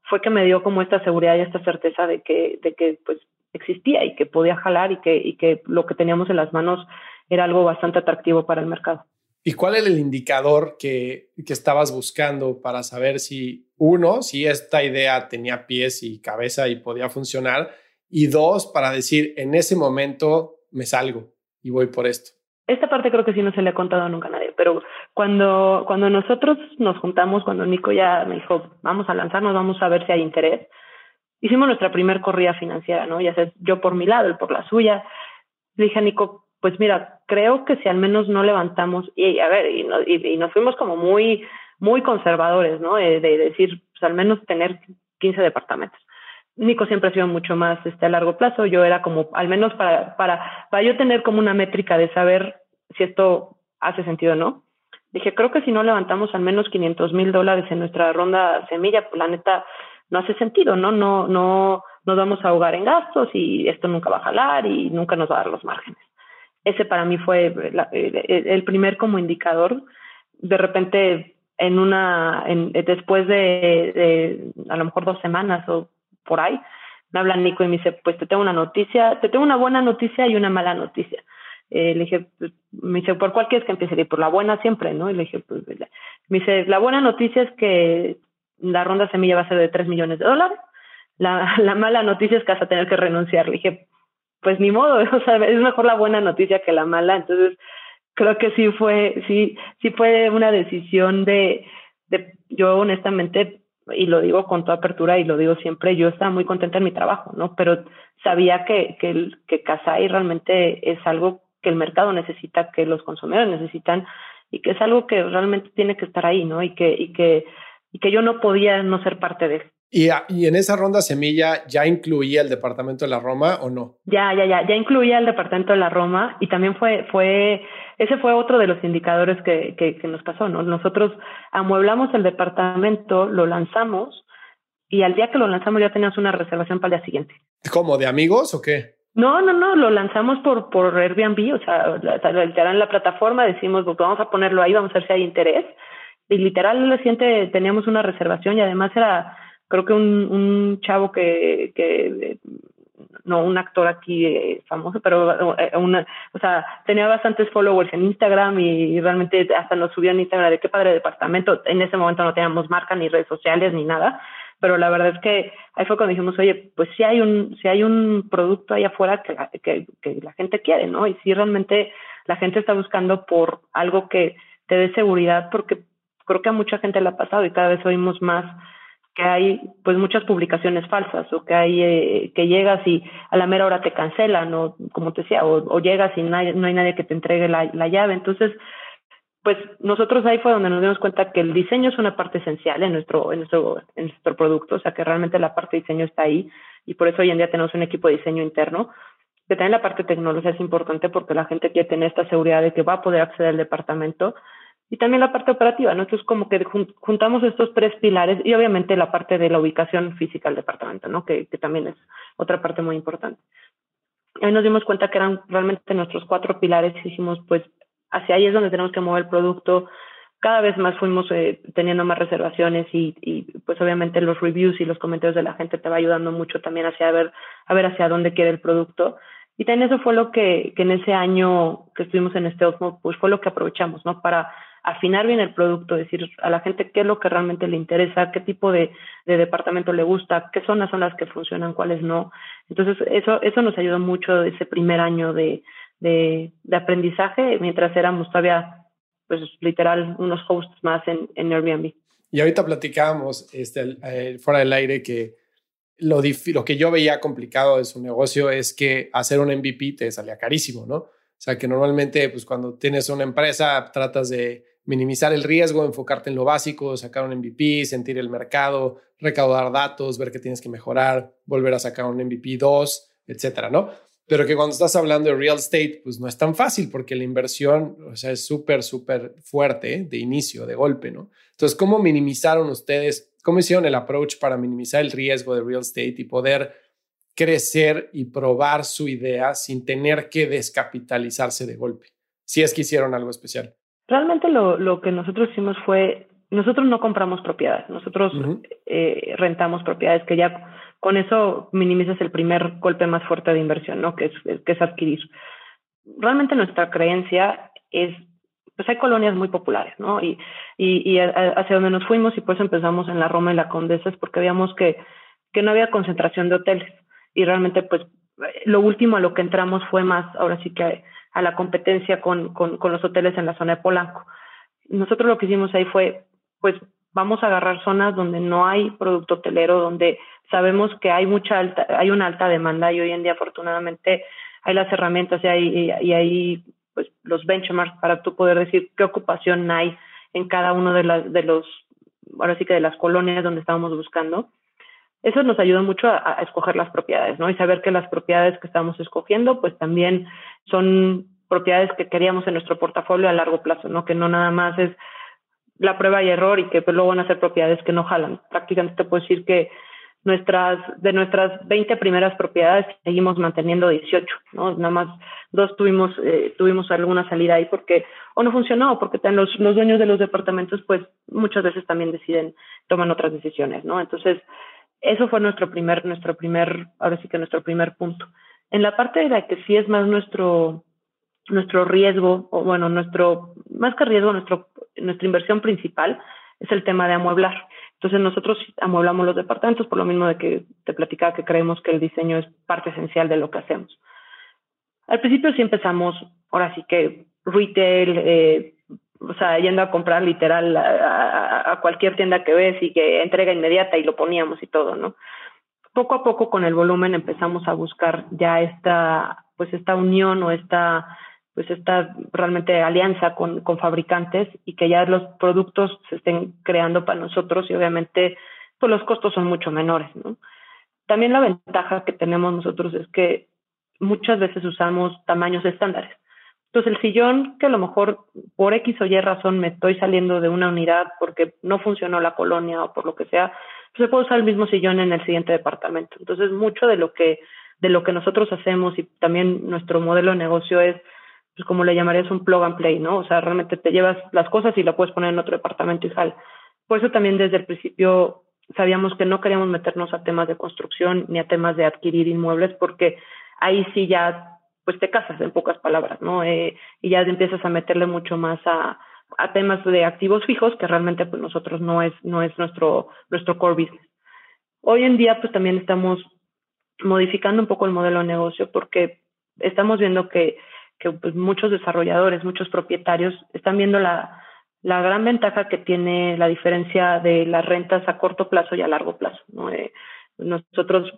fue que me dio como esta seguridad y esta certeza de que, de que pues existía y que podía jalar y que, y que lo que teníamos en las manos era algo bastante atractivo para el mercado. ¿Y cuál es el indicador que, que, estabas buscando para saber si, uno, si esta idea tenía pies y cabeza y podía funcionar? Y dos, para decir, en ese momento me salgo y voy por esto. Esta parte creo que sí no se le ha contado nunca a nadie, pero cuando, cuando nosotros nos juntamos, cuando Nico ya me dijo, vamos a lanzarnos, vamos a ver si hay interés, hicimos nuestra primer corrida financiera, ¿no? Ya sea yo por mi lado, él por la suya. Le dije a Nico, pues mira, creo que si al menos no levantamos, y a ver, y, y, nos fuimos como muy, muy conservadores, ¿no? De, decir, pues al menos tener 15 departamentos. Nico siempre ha sido mucho más este, a largo plazo, yo era como, al menos para, para, para yo tener como una métrica de saber si esto hace sentido o no. Dije, creo que si no levantamos al menos 500 mil dólares en nuestra ronda semilla, pues la neta, no hace sentido, ¿no? No, no nos vamos a ahogar en gastos y esto nunca va a jalar y nunca nos va a dar los márgenes. Ese para mí fue el primer como indicador. De repente, en una, en, después de, a lo mejor dos semanas o por ahí, me habla Nico y me dice, pues te tengo una noticia, te tengo una buena noticia y una mala noticia. Eh, le dije, pues, me dice, ¿por cuál quieres que empiece? por la buena siempre, ¿no? Y le dije, pues, me dice, la buena noticia es que la ronda semilla va a ser de 3 millones de dólares. La, [laughs] la mala noticia es que vas a tener que renunciar. Le dije, pues ni modo, [laughs] o sea, es mejor la buena noticia que la mala. Entonces, creo que sí fue, sí, sí fue una decisión de, de yo honestamente, y lo digo con toda apertura y lo digo siempre, yo estaba muy contenta en mi trabajo, ¿no? Pero sabía que, que, que Casai realmente es algo que el mercado necesita, que los consumidores necesitan y que es algo que realmente tiene que estar ahí, ¿no? Y que, y que y que yo no podía no ser parte de él. ¿Y, ¿Y, en esa ronda semilla ya incluía el departamento de la Roma o no? Ya, ya, ya, ya incluía el departamento de la Roma y también fue, fue, ese fue otro de los indicadores que, que, que nos pasó, ¿no? Nosotros amueblamos el departamento, lo lanzamos y al día que lo lanzamos ya teníamos una reservación para el día siguiente. ¿Cómo? ¿De amigos o qué? No, no, no, lo lanzamos por, por Airbnb, o sea, en la plataforma decimos, pues vamos a ponerlo ahí, vamos a ver si hay interés y literal le siente teníamos una reservación y además era creo que un, un chavo que, que no un actor aquí eh, famoso, pero eh, una, o sea, tenía bastantes followers en Instagram y, realmente hasta nos subió en Instagram de qué padre departamento. En ese momento no teníamos marca ni redes sociales ni nada, pero la verdad es que ahí fue cuando dijimos, oye, pues si hay un, si hay un producto ahí afuera que, que, que la gente quiere, ¿no? Y si realmente la gente está buscando por algo que te dé seguridad, porque creo que a mucha gente le ha pasado y cada vez oímos más que hay pues muchas publicaciones falsas o que hay eh, que llegas y a la mera hora te cancelan o como te decía o, llegas y no hay, nadie que te entregue la, la, llave. Entonces pues nosotros ahí fue donde nos dimos cuenta que el diseño es una parte esencial en nuestro en nuestro en nuestro producto o sea que realmente la parte de diseño está ahí y por eso hoy en día tenemos un equipo de diseño interno que también la parte tecnológica es importante porque la gente quiere tener esta seguridad de que va a poder acceder al departamento y también la parte operativa, ¿no? Entonces, como que juntamos estos tres pilares y obviamente la parte de la ubicación física del departamento, ¿no? Que, también es otra parte muy importante. Ahí nos dimos cuenta que eran realmente nuestros cuatro pilares y dijimos, pues, hacia ahí es donde tenemos que mover el producto. Cada vez más fuimos eh, teniendo más reservaciones y, y pues obviamente los reviews y los comentarios de la gente te va ayudando mucho también hacia ver, a ver hacia dónde quiere el producto. Y también eso fue lo que, que en ese año que estuvimos en este Osmo, pues fue lo que aprovechamos, ¿no? Para afinar bien el producto, decir a la gente qué es lo que realmente le interesa, qué tipo de, de, departamento le gusta, qué zonas son las que funcionan, cuáles no. Entonces, eso, eso nos ayudó mucho ese primer año de, de, de aprendizaje, mientras éramos todavía, pues literal, unos hosts más en, en Airbnb. Y ahorita platicábamos este, eh, fuera del aire que lo, lo que yo veía complicado de su negocio es que hacer un MVP te salía carísimo, ¿no? O sea, que normalmente, pues cuando tienes una empresa, tratas de minimizar el riesgo, enfocarte en lo básico, sacar un MVP, sentir el mercado, recaudar datos, ver qué tienes que mejorar, volver a sacar un MVP 2, etcétera, ¿no? Pero que cuando estás hablando de real estate, pues no es tan fácil porque la inversión, o sea, es súper, súper fuerte de inicio, de golpe, ¿no? Entonces, ¿cómo minimizaron ustedes ¿Cómo hicieron el approach para minimizar el riesgo de real estate y poder crecer y probar su idea sin tener que descapitalizarse de golpe? Si es que hicieron algo especial. Realmente lo, lo que nosotros hicimos fue, nosotros no compramos propiedades, nosotros eh, rentamos propiedades que ya con eso minimizas el primer golpe más fuerte de inversión, ¿no? Que es, que es adquirir. Realmente nuestra creencia es pues hay colonias muy populares, ¿no? Y, y, hacia donde nos fuimos y pues empezamos en la Roma y la Condesa es porque veíamos que, que no había concentración de hoteles y realmente pues lo último a lo que entramos fue más, ahora sí que a la competencia con, con, los hoteles en la zona de Polanco. Nosotros lo que hicimos ahí fue, pues vamos a agarrar zonas donde no hay producto hotelero, donde sabemos que hay mucha alta, hay una alta demanda y hoy en día afortunadamente hay las herramientas y hay, y hay pues los benchmarks para tú poder decir qué ocupación hay en cada uno de las de los ahora sí que de las colonias donde estábamos buscando eso nos ayudó mucho a, escoger las propiedades no y saber que las propiedades que estamos escogiendo pues también son propiedades que queríamos en nuestro portafolio a largo plazo no que no nada más es la prueba y error y que pues, luego van a ser propiedades que no jalan prácticamente te puedo decir que nuestras, de nuestras 20 primeras propiedades seguimos manteniendo 18, ¿no? Nada más dos tuvimos, eh, tuvimos alguna salida ahí porque o no funcionó porque los, los dueños de los departamentos pues muchas veces también deciden, toman otras decisiones, ¿no? Entonces, eso fue nuestro primer, nuestro primer, ahora sí que nuestro primer punto. En la parte de la que sí es más nuestro, nuestro riesgo, o bueno, nuestro, más que riesgo, nuestro, nuestra inversión principal es el tema de amueblar. Entonces nosotros amueblamos los departamentos por lo mismo de que te platicaba que creemos que el diseño es parte esencial de lo que hacemos. Al principio sí empezamos, ahora sí que retail, eh, o sea, yendo a comprar literal a, cualquier tienda que ves y que entrega inmediata y lo poníamos y todo, ¿no? Poco a poco con el volumen empezamos a buscar ya esta, pues esta unión o esta pues esta realmente alianza con, con fabricantes y que ya los productos se estén creando para nosotros y obviamente pues los costos son mucho menores, ¿no? También la ventaja que tenemos nosotros es que muchas veces usamos tamaños estándares. Entonces el sillón que a lo mejor por X o Y razón me estoy saliendo de una unidad porque no funcionó la colonia o por lo que sea, pues se puede usar el mismo sillón en el siguiente departamento. Entonces mucho de lo que de lo que nosotros hacemos y también nuestro modelo de negocio es pues como le llamarías un plug and play, ¿no? O sea, realmente te llevas las cosas y la puedes poner en otro departamento y sal. Por eso también desde el principio sabíamos que no queríamos meternos a temas de construcción ni a temas de adquirir inmuebles porque ahí sí ya pues te casas en pocas palabras, ¿no? Eh, y ya empiezas a meterle mucho más a, temas de activos fijos que realmente pues nosotros no es no es nuestro nuestro core business. Hoy en día pues también estamos modificando un poco el modelo de negocio porque estamos viendo que que pues, muchos desarrolladores, muchos propietarios están viendo la, la gran ventaja que tiene la diferencia de las rentas a corto plazo y a largo plazo. ¿no? Eh, nosotros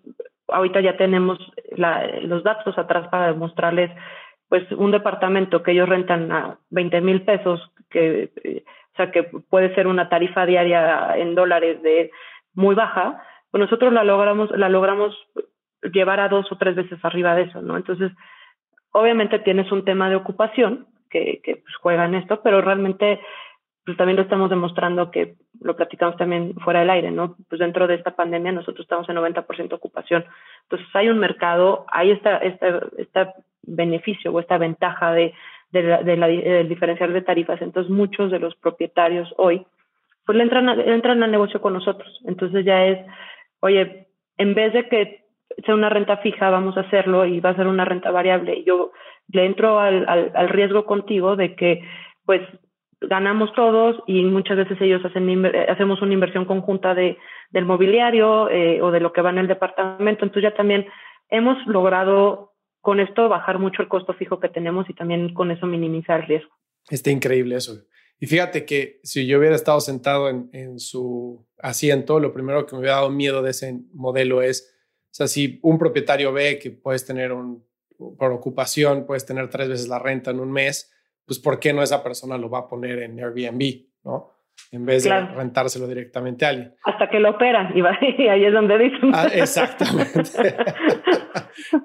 ahorita ya tenemos la, los datos atrás para demostrarles pues un departamento que ellos rentan a 20 mil pesos, que, o sea, que puede ser una tarifa diaria en dólares de muy baja, pues nosotros la logramos, la logramos llevar a dos o tres veces arriba de eso, ¿no? Entonces, Obviamente tienes un tema de ocupación que, que pues, juega en esto, pero realmente pues también lo estamos demostrando que lo platicamos también fuera del aire, ¿no? Pues dentro de esta pandemia nosotros estamos en 90% ocupación. Entonces hay un mercado, hay esta, esta, esta beneficio o esta ventaja de, la, de la, del diferencial de tarifas. Entonces muchos de los propietarios hoy pues le entran, entran al negocio con nosotros. Entonces ya es, oye, en vez de que sea una renta fija, vamos a hacerlo y va a ser una renta variable. Yo le entro al, al, riesgo contigo de que, pues, ganamos todos y muchas veces ellos hacen hacemos una inversión conjunta de, del mobiliario eh, o de lo que va en el departamento. Entonces ya también hemos logrado con esto bajar mucho el costo fijo que tenemos y también con eso minimizar el riesgo. Está increíble eso. Y fíjate que si yo hubiera estado sentado en, en su asiento, lo primero que me hubiera dado miedo de ese modelo es, o sea, si un propietario ve que puedes tener un, por ocupación, puedes tener tres veces la renta en un mes, pues ¿por qué no esa persona lo va a poner en Airbnb, no? En vez de rentárselo directamente a alguien. Hasta que lo operan y, [laughs] y ahí es donde dicen. Ah, exactamente.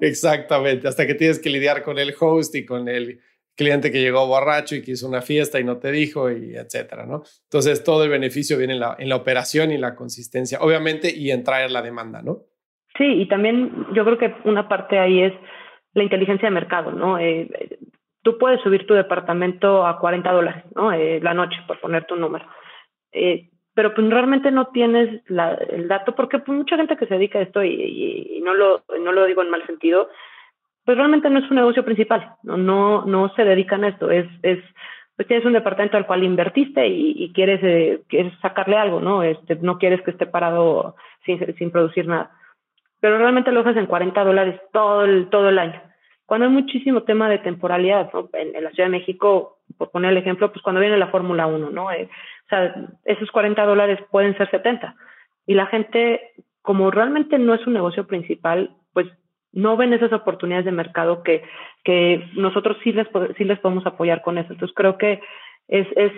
[laughs] exactamente. Hasta que tienes que lidiar con el host y con el cliente que llegó borracho y que hizo una fiesta y no te dijo y etcétera, ¿no? Entonces todo el beneficio viene en la, en la operación y la consistencia, obviamente, y en traer la demanda, ¿no? Sí, y también yo creo que una parte ahí es la inteligencia de mercado, ¿no? Eh, tú puedes subir tu departamento a 40 dólares, ¿no? Eh, la noche, por poner tu número. Eh, pero pues realmente no tienes el dato, porque pues, mucha gente que se dedica a esto, y, y, no, lo, no lo digo en mal sentido, pues realmente no es un negocio principal, no, no, no se dedican a esto, es, es pues tienes un departamento al cual invertiste y, quieres, eh, quieres sacarle algo, ¿no? Este, no quieres que esté parado sin, sin producir nada. Pero realmente lo haces en 40 dólares todo el, todo el año. Cuando hay muchísimo tema de temporalidad, ¿no? en, la Ciudad de México, por poner el ejemplo, pues cuando viene la Fórmula 1, ¿no? Eh, o sea, esos 40 dólares pueden ser 70. Y la gente, como realmente no es un negocio principal, pues no ven esas oportunidades de mercado que, que nosotros sí les, sí les podemos apoyar con eso. Entonces creo que es, es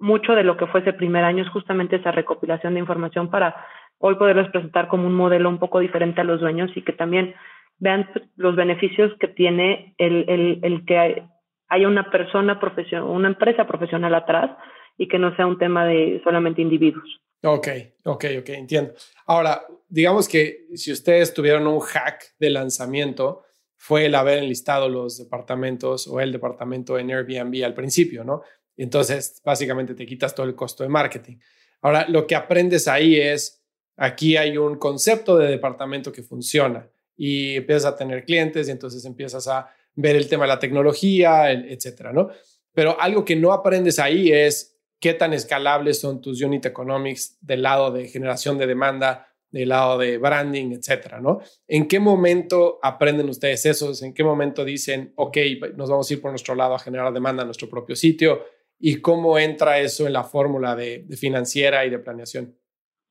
mucho de lo que fue ese primer año, es justamente esa recopilación de información para hoy poderles presentar como un modelo un poco diferente a los dueños y que también vean los beneficios que tiene el, el, el que haya una persona profesional, una empresa profesional atrás y que no sea un tema de solamente individuos. Ok, ok, ok, entiendo. Ahora, digamos que si ustedes tuvieron un hack de lanzamiento, fue el haber enlistado los departamentos o el departamento en Airbnb al principio, ¿no? Entonces, básicamente te quitas todo el costo de marketing. Ahora, lo que aprendes ahí es, aquí hay un concepto de departamento que funciona y empiezas a tener clientes y entonces empiezas a ver el tema de la tecnología, etcétera, ¿no? Pero algo que no aprendes ahí es qué tan escalables son tus unit economics del lado de generación de demanda, del lado de branding, etcétera, ¿no? ¿En qué momento aprenden ustedes eso? ¿En qué momento dicen, ok, nos vamos a ir por nuestro lado a generar demanda en nuestro propio sitio? ¿Y cómo entra eso en la fórmula de, financiera y de planeación?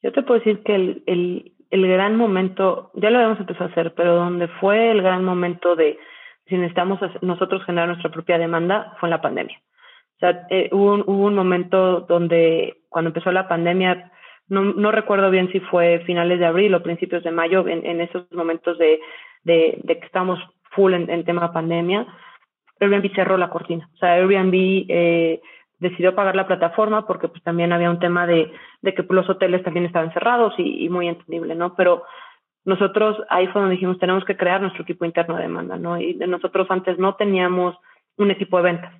Yo te puedo decir que el, el, el gran momento, ya lo habíamos empezado a hacer, pero donde fue el gran momento de si necesitamos nosotros generar nuestra propia demanda fue en la pandemia. O sea, eh, hubo, un, momento donde cuando empezó la pandemia, no, no recuerdo bien si fue finales de abril o principios de mayo, en, esos momentos de, de, de, que estamos full en, en tema pandemia, Airbnb cerró la cortina. O sea, Airbnb eh, decidió pagar la plataforma porque pues también había un tema de, de que los hoteles también estaban cerrados y, y, muy entendible, ¿no? Pero nosotros ahí fue donde dijimos, tenemos que crear nuestro equipo interno de demanda, ¿no? Y nosotros antes no teníamos un equipo de ventas.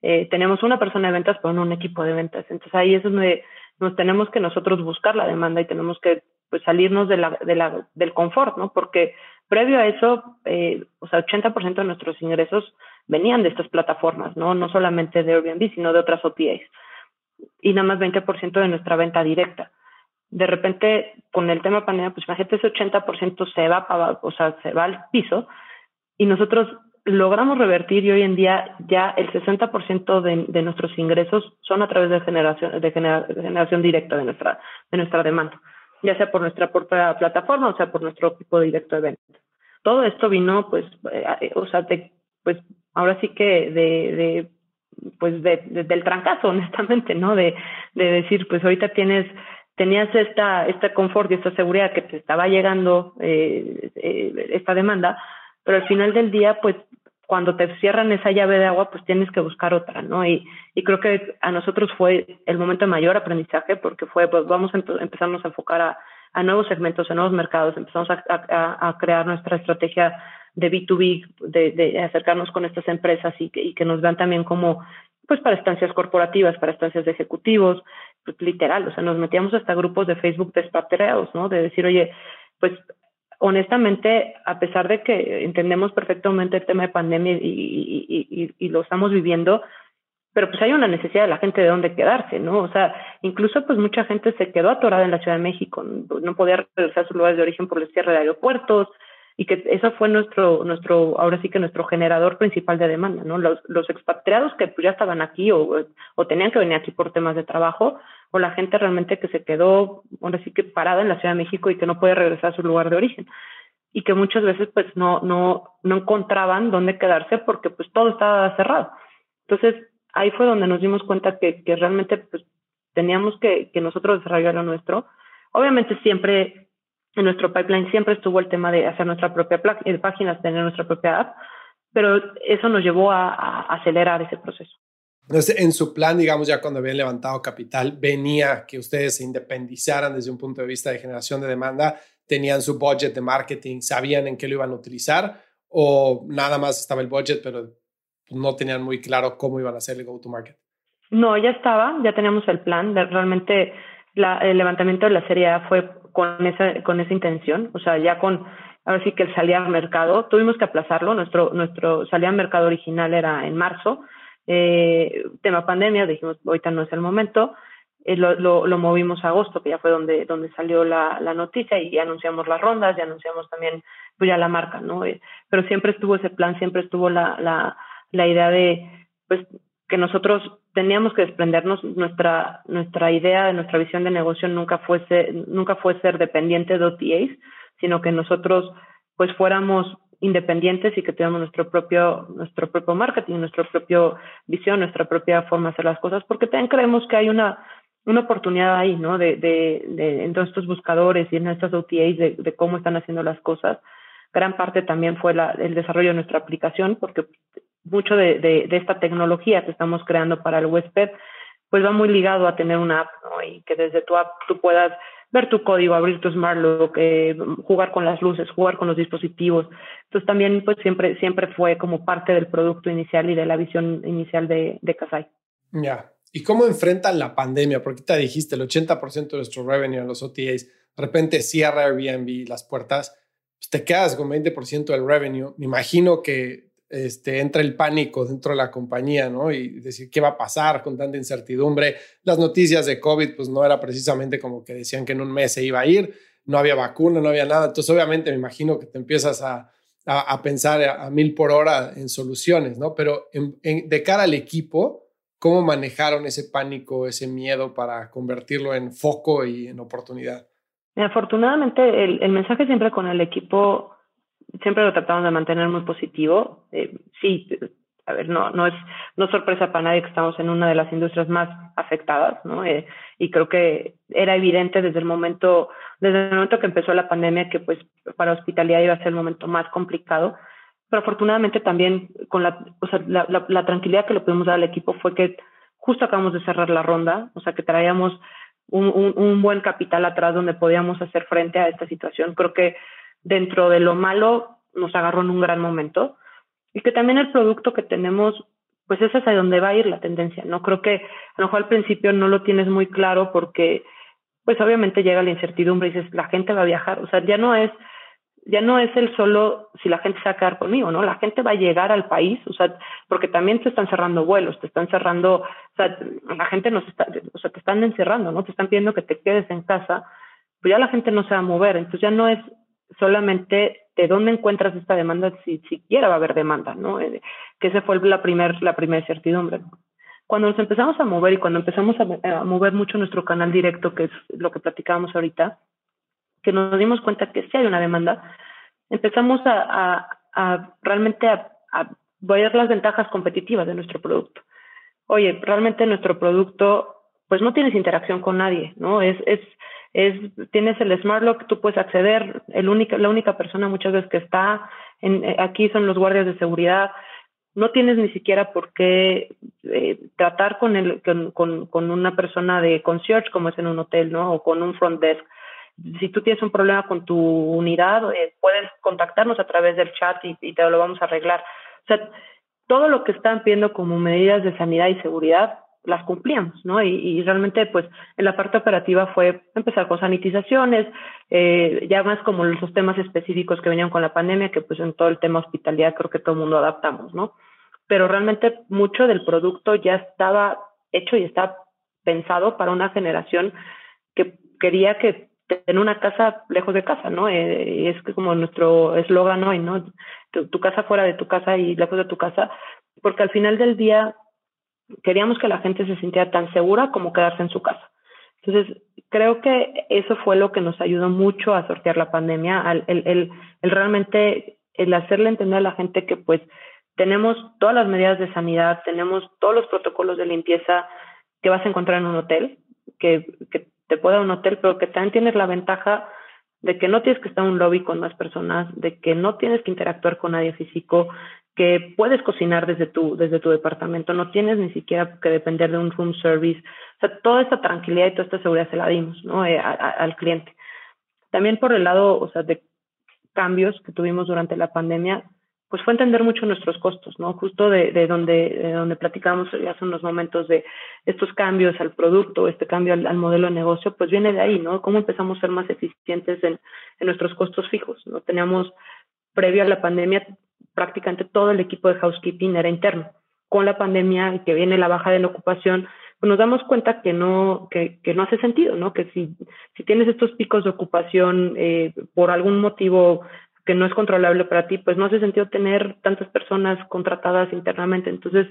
Eh, tenemos una persona de ventas, pero no un equipo de ventas. Entonces ahí es donde nos tenemos que nosotros buscar la demanda y tenemos que pues, salirnos de la, de la, del confort, ¿no? Porque previo a eso, eh, o sea, 80% de nuestros ingresos venían de estas plataformas, ¿no? No solamente de Airbnb, sino de otras OTAs. Y nada más 20% de nuestra venta directa. De repente, con el tema pandemia, pues imagínate ese 80% se va, para, o sea, se va al piso y nosotros logramos revertir y hoy en día ya el 60% de, de nuestros ingresos son a través de generación, de, generación directa de nuestra, de nuestra demanda, ya sea por nuestra propia plataforma o sea por nuestro equipo directo de venta. Todo esto vino, pues, eh, o sea, de, pues ahora sí que de, de pues de, del trancazo, [laughs] honestamente, ¿no? De, de decir, pues ahorita tienes, tenías esta, esta confort y esta seguridad que te estaba llegando eh, eh, esta demanda, pero al final del día, pues cuando te cierran esa llave de agua, pues tienes que buscar otra, ¿no? Y, y creo que a nosotros fue el momento de mayor aprendizaje porque fue, pues vamos a empezarnos a enfocar a, a nuevos segmentos, a nuevos mercados, empezamos a, a, a crear nuestra estrategia de B2B, de, de, acercarnos con estas empresas y que, y que nos vean también como, pues para estancias corporativas, para estancias de ejecutivos, pues, literal, o sea, nos metíamos hasta grupos de Facebook despatriados, ¿no? De decir, oye, pues honestamente, a pesar de que entendemos perfectamente el tema de pandemia y, lo estamos viviendo, pero pues hay una necesidad de la gente de dónde quedarse, ¿no? O sea, incluso pues mucha gente se quedó atorada en la Ciudad de México, no podía regresar a sus lugares de origen por el cierre de aeropuertos, y que eso fue nuestro, nuestro, ahora sí que nuestro generador principal de demanda, ¿no? Los, los expatriados que pues, ya estaban aquí o, o tenían que venir aquí por temas de trabajo, o la gente realmente que se quedó, ahora sí que parada en la Ciudad de México y que no puede regresar a su lugar de origen. Y que muchas veces pues no, no, no encontraban dónde quedarse porque pues todo estaba cerrado. Entonces, ahí fue donde nos dimos cuenta que, que realmente pues teníamos que, que nosotros desarrollar lo nuestro. Obviamente siempre en nuestro pipeline siempre estuvo el tema de hacer nuestra propia eh, página, tener nuestra propia app, pero eso nos llevó a, acelerar ese proceso. Entonces, en su plan, digamos, ya cuando habían levantado capital, venía que ustedes se independizaran desde un punto de vista de generación de demanda, tenían su budget de marketing, sabían en qué lo iban a utilizar o nada más estaba el budget, pero no tenían muy claro cómo iban a hacer el go-to-market. No, ya estaba, ya teníamos el plan. realmente el levantamiento de la serie A fue con esa, con esa intención, o sea, ya con, ahora sí que el salir al mercado, tuvimos que aplazarlo, nuestro, nuestro salida al mercado original era en marzo, eh, tema pandemia, dijimos, ahorita no es el momento, eh, lo, lo, lo, movimos a agosto, que ya fue donde, donde salió la, la noticia y anunciamos las rondas y anunciamos también pues ya la marca, ¿no? Eh, pero siempre estuvo ese plan, siempre estuvo la, la, la idea de, pues, que nosotros teníamos que desprendernos nuestra nuestra idea de nuestra visión de negocio nunca fuese nunca fue ser dependiente de OTAs sino que nosotros pues fuéramos independientes y que tuviéramos nuestro propio nuestro propio marketing nuestra propia visión nuestra propia forma de hacer las cosas porque también creemos que hay una una oportunidad ahí no de, de, de en todos estos buscadores y en estas OTAs de, de cómo están haciendo las cosas. Gran parte también fue la, el desarrollo de nuestra aplicación porque mucho de, esta tecnología que estamos creando para el huésped, pues va muy ligado a tener una app, ¿no? Y que desde tu app tú puedas ver tu código, abrir tu smart lock, eh, jugar con las luces, jugar con los dispositivos. Entonces también pues siempre, siempre fue como parte del producto inicial y de la visión inicial de, de Kasai. Ya. ¿Y cómo enfrentan la pandemia? Porque te dijiste, el 80% de nuestro revenue en los OTAs, de repente cierra Airbnb las puertas, pues te quedas con 20% del revenue. Me imagino que este, entra el pánico dentro de la compañía, ¿no? Y decir, ¿qué va a pasar con tanta incertidumbre? Las noticias de COVID, pues no era precisamente como que decían que en un mes se iba a ir, no había vacuna, no había nada. Entonces, obviamente, me imagino que te empiezas a, a, pensar a, mil por hora en soluciones, ¿no? Pero de cara al equipo, ¿cómo manejaron ese pánico, ese miedo para convertirlo en foco y en oportunidad? Afortunadamente, el mensaje siempre con el equipo siempre lo tratamos de mantener muy positivo. Eh, sí, a ver, no, no es no sorpresa para nadie que estamos en una de las industrias más afectadas, ¿no? Eh, y creo que era evidente desde el momento, desde el momento que empezó la pandemia que pues para hospitalidad iba a ser el momento más complicado. Pero afortunadamente también con la, o sea, la, la, la tranquilidad que le pudimos dar al equipo fue que justo acabamos de cerrar la ronda, o sea que traíamos un, un, un buen capital atrás donde podíamos hacer frente a esta situación. Creo que dentro de lo malo nos agarró en un gran momento y que también el producto que tenemos pues es hacia donde va a ir la tendencia. No creo que a lo mejor al principio no lo tienes muy claro porque pues obviamente llega la incertidumbre y dices la gente va a viajar, o sea, ya no es ya no es el solo si la gente se va a quedar conmigo, ¿no? La gente va a llegar al país, o sea, porque también te están cerrando vuelos, te están cerrando, o sea, la gente nos está, o sea, te están encerrando, ¿no? Te están pidiendo que te quedes en casa, pues ya la gente no se va a mover, entonces ya no es solamente de dónde encuentras esta demanda si siquiera va a haber demanda, ¿no? Eh, que esa fue la primera la primer certidumbre. Cuando nos empezamos a mover y cuando empezamos a, mover mucho nuestro canal directo, que es lo que platicábamos ahorita, que nos dimos cuenta que sí hay una demanda, empezamos a, a realmente a, ver las ventajas competitivas de nuestro producto. Oye, realmente nuestro producto, pues no tienes interacción con nadie, ¿no? Es, es es tienes el smart lock, tú puedes acceder, el única, la única persona muchas veces que está en, eh, aquí son los guardias de seguridad, no tienes ni siquiera por qué eh, tratar con, el, con, con, una persona de concierge como es en un hotel, ¿no? O con un front desk. Si tú tienes un problema con tu unidad, eh, puedes contactarnos a través del chat y, y, te lo vamos a arreglar. O sea, todo lo que están pidiendo como medidas de sanidad y seguridad las cumplíamos, ¿no? Y, realmente, pues, en la parte operativa fue empezar con sanitizaciones, eh, ya más como los temas específicos que venían con la pandemia, que pues en todo el tema hospitalidad creo que todo el mundo adaptamos, ¿no? Pero realmente mucho del producto ya estaba hecho y está pensado para una generación que quería que tener una casa lejos de casa, ¿no? Eh, es como nuestro eslogan hoy, ¿no? tu casa fuera de tu casa y lejos de tu casa, porque al final del día queríamos que la gente se sintiera tan segura como quedarse en su casa. Entonces, creo que eso fue lo que nos ayudó mucho a sortear la pandemia, el, el, el, realmente el hacerle entender a la gente que pues tenemos todas las medidas de sanidad, tenemos todos los protocolos de limpieza que vas a encontrar en un hotel, que, que te puede dar un hotel, pero que también tienes la ventaja de que no tienes que estar en un lobby con más personas, de que no tienes que interactuar con nadie físico, que puedes cocinar desde tu, desde tu departamento, no tienes ni siquiera que depender de un room service. O sea, toda esta tranquilidad y toda esta seguridad se la dimos ¿no? Eh, al cliente. También por el lado, o sea, de cambios que tuvimos durante la pandemia, pues fue entender mucho nuestros costos, ¿no? Justo de, de donde, de donde platicamos hace unos momentos de estos cambios al producto, este cambio al, modelo de negocio, pues viene de ahí, ¿no? Cómo empezamos a ser más eficientes en, en nuestros costos fijos, ¿no? Teníamos, previo a la pandemia, prácticamente todo el equipo de housekeeping era interno. Con la pandemia y que viene la baja de la ocupación, pues nos damos cuenta que no, que, no hace sentido, ¿no? Que si, si tienes estos picos de ocupación eh, por algún motivo que no es controlable para ti, pues no hace sentido tener tantas personas contratadas internamente. Entonces,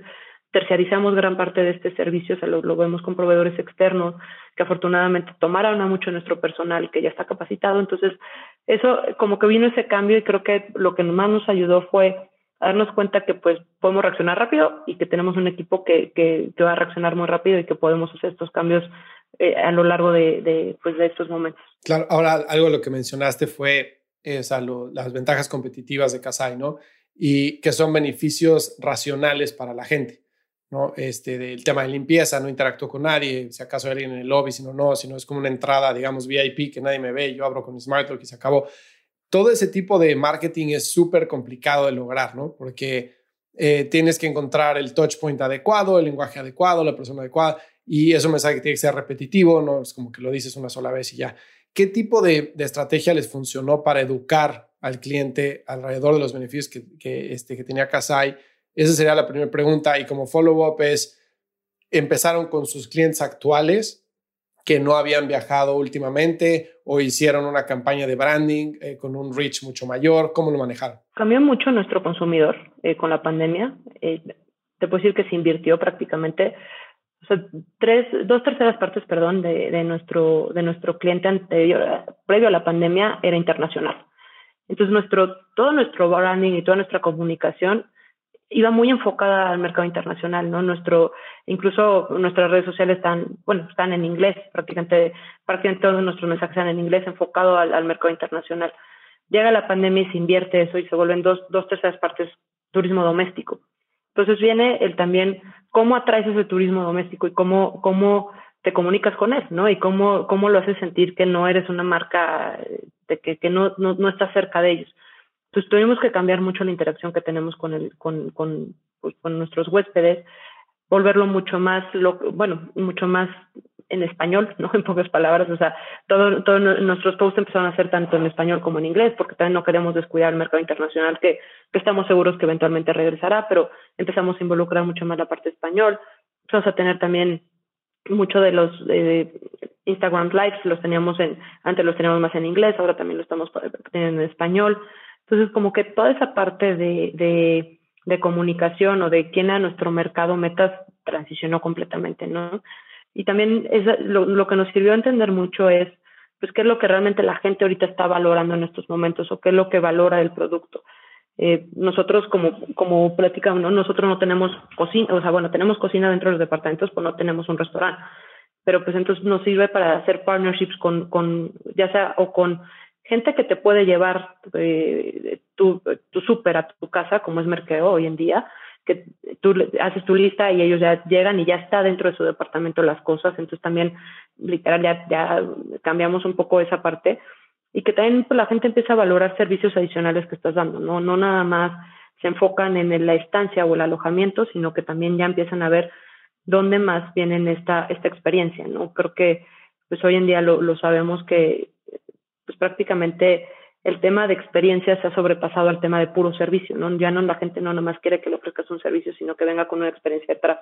terciarizamos gran parte de este servicio, o sea, lo, vemos con proveedores externos que afortunadamente tomaron a mucho nuestro personal que ya está capacitado. Entonces, eso como que vino ese cambio y creo que lo que más nos ayudó fue darnos cuenta que pues podemos reaccionar rápido y que tenemos un equipo que, que, va a reaccionar muy rápido y que podemos hacer estos cambios eh, a lo largo de, de, pues, de estos momentos. Claro, ahora algo de lo que mencionaste fue eh, las ventajas competitivas de Casai, ¿no? Y que son beneficios racionales para la gente. ¿No? Este, del tema de limpieza, no interactúo con nadie, si acaso hay alguien en el lobby, si no, no, si no es como una entrada, digamos, VIP que nadie me ve, yo abro con mi SmartLock y se acabó. Todo ese tipo de marketing es súper complicado de lograr, ¿no? Porque eh, tienes que encontrar el touch point adecuado, el lenguaje adecuado, la persona adecuada, y eso me sabe que tiene que ser repetitivo, no es como que lo dices una sola vez y ya. ¿Qué tipo de, estrategia les funcionó para educar al cliente alrededor de los beneficios que, que, este, que tenía Kasai? Esa sería la primera pregunta. Y como follow-up es, empezaron con sus clientes actuales que no habían viajado últimamente o hicieron una campaña de branding eh, con un reach mucho mayor? ¿Cómo lo manejaron? Cambió mucho nuestro consumidor eh, con la pandemia. Eh, te puedo decir que se invirtió prácticamente tres, dos terceras partes, perdón, de, de, nuestro, de nuestro cliente anterior, previo a la pandemia, era internacional. Entonces, nuestro, todo nuestro branding y toda nuestra comunicación iba muy enfocada al mercado internacional, ¿no? Nuestro, incluso nuestras redes sociales están, bueno, están en inglés, prácticamente, prácticamente todos nuestros mensajes están en inglés, enfocado al, mercado internacional. Llega la pandemia y se invierte eso y se vuelven dos, dos terceras partes turismo doméstico. Entonces viene el también cómo atraes ese turismo doméstico y cómo, cómo te comunicas con él, ¿no? Y cómo, cómo lo haces sentir que no eres una marca, de que, que no, no, no estás cerca de ellos. Entonces tuvimos que cambiar mucho la interacción que tenemos con, el, con, con, pues, con nuestros huéspedes, volverlo mucho más, lo, bueno, mucho más en español, [laughs] ¿no? En pocas palabras, o sea, todos todo nuestros posts empezaron a ser tanto en español como en inglés, porque también no queremos descuidar el mercado internacional, que, que estamos seguros que eventualmente regresará, pero empezamos a involucrar mucho más la parte español. Vamos a tener también mucho de los eh, Instagram Lives, los teníamos en, antes los teníamos más en inglés, ahora también lo estamos teniendo en español. Entonces, como que toda esa parte de, de, de comunicación o de quién a nuestro mercado metas transicionó completamente, ¿no? Y también es lo, lo, que nos sirvió a entender mucho es, pues, qué es lo que realmente la gente ahorita está valorando en estos momentos o qué es lo que valora el producto. Eh, nosotros, como, como platicamos, ¿no? nosotros no tenemos cocina, o sea, bueno, tenemos cocina dentro de los departamentos, pero no tenemos un restaurante. Pero pues entonces nos sirve para hacer partnerships con, con ya sea o con gente que te puede llevar eh, tu, tu súper a tu casa, como es Mercado hoy en día, que tú haces tu lista y ellos ya llegan y ya está dentro de su departamento las cosas, entonces también literal ya, ya cambiamos un poco esa parte. Y que también pues, la gente empieza a valorar servicios adicionales que estás dando, no, no nada más se enfocan en la estancia o el alojamiento, sino que también ya empiezan a ver dónde más vienen esta, esta experiencia, ¿no? Creo que pues hoy en día lo, lo sabemos que pues prácticamente el tema de experiencia se ha sobrepasado al tema de puro servicio, ¿no? Ya no la gente no nomás quiere que le ofrezcas un servicio, sino que venga con una experiencia detrás.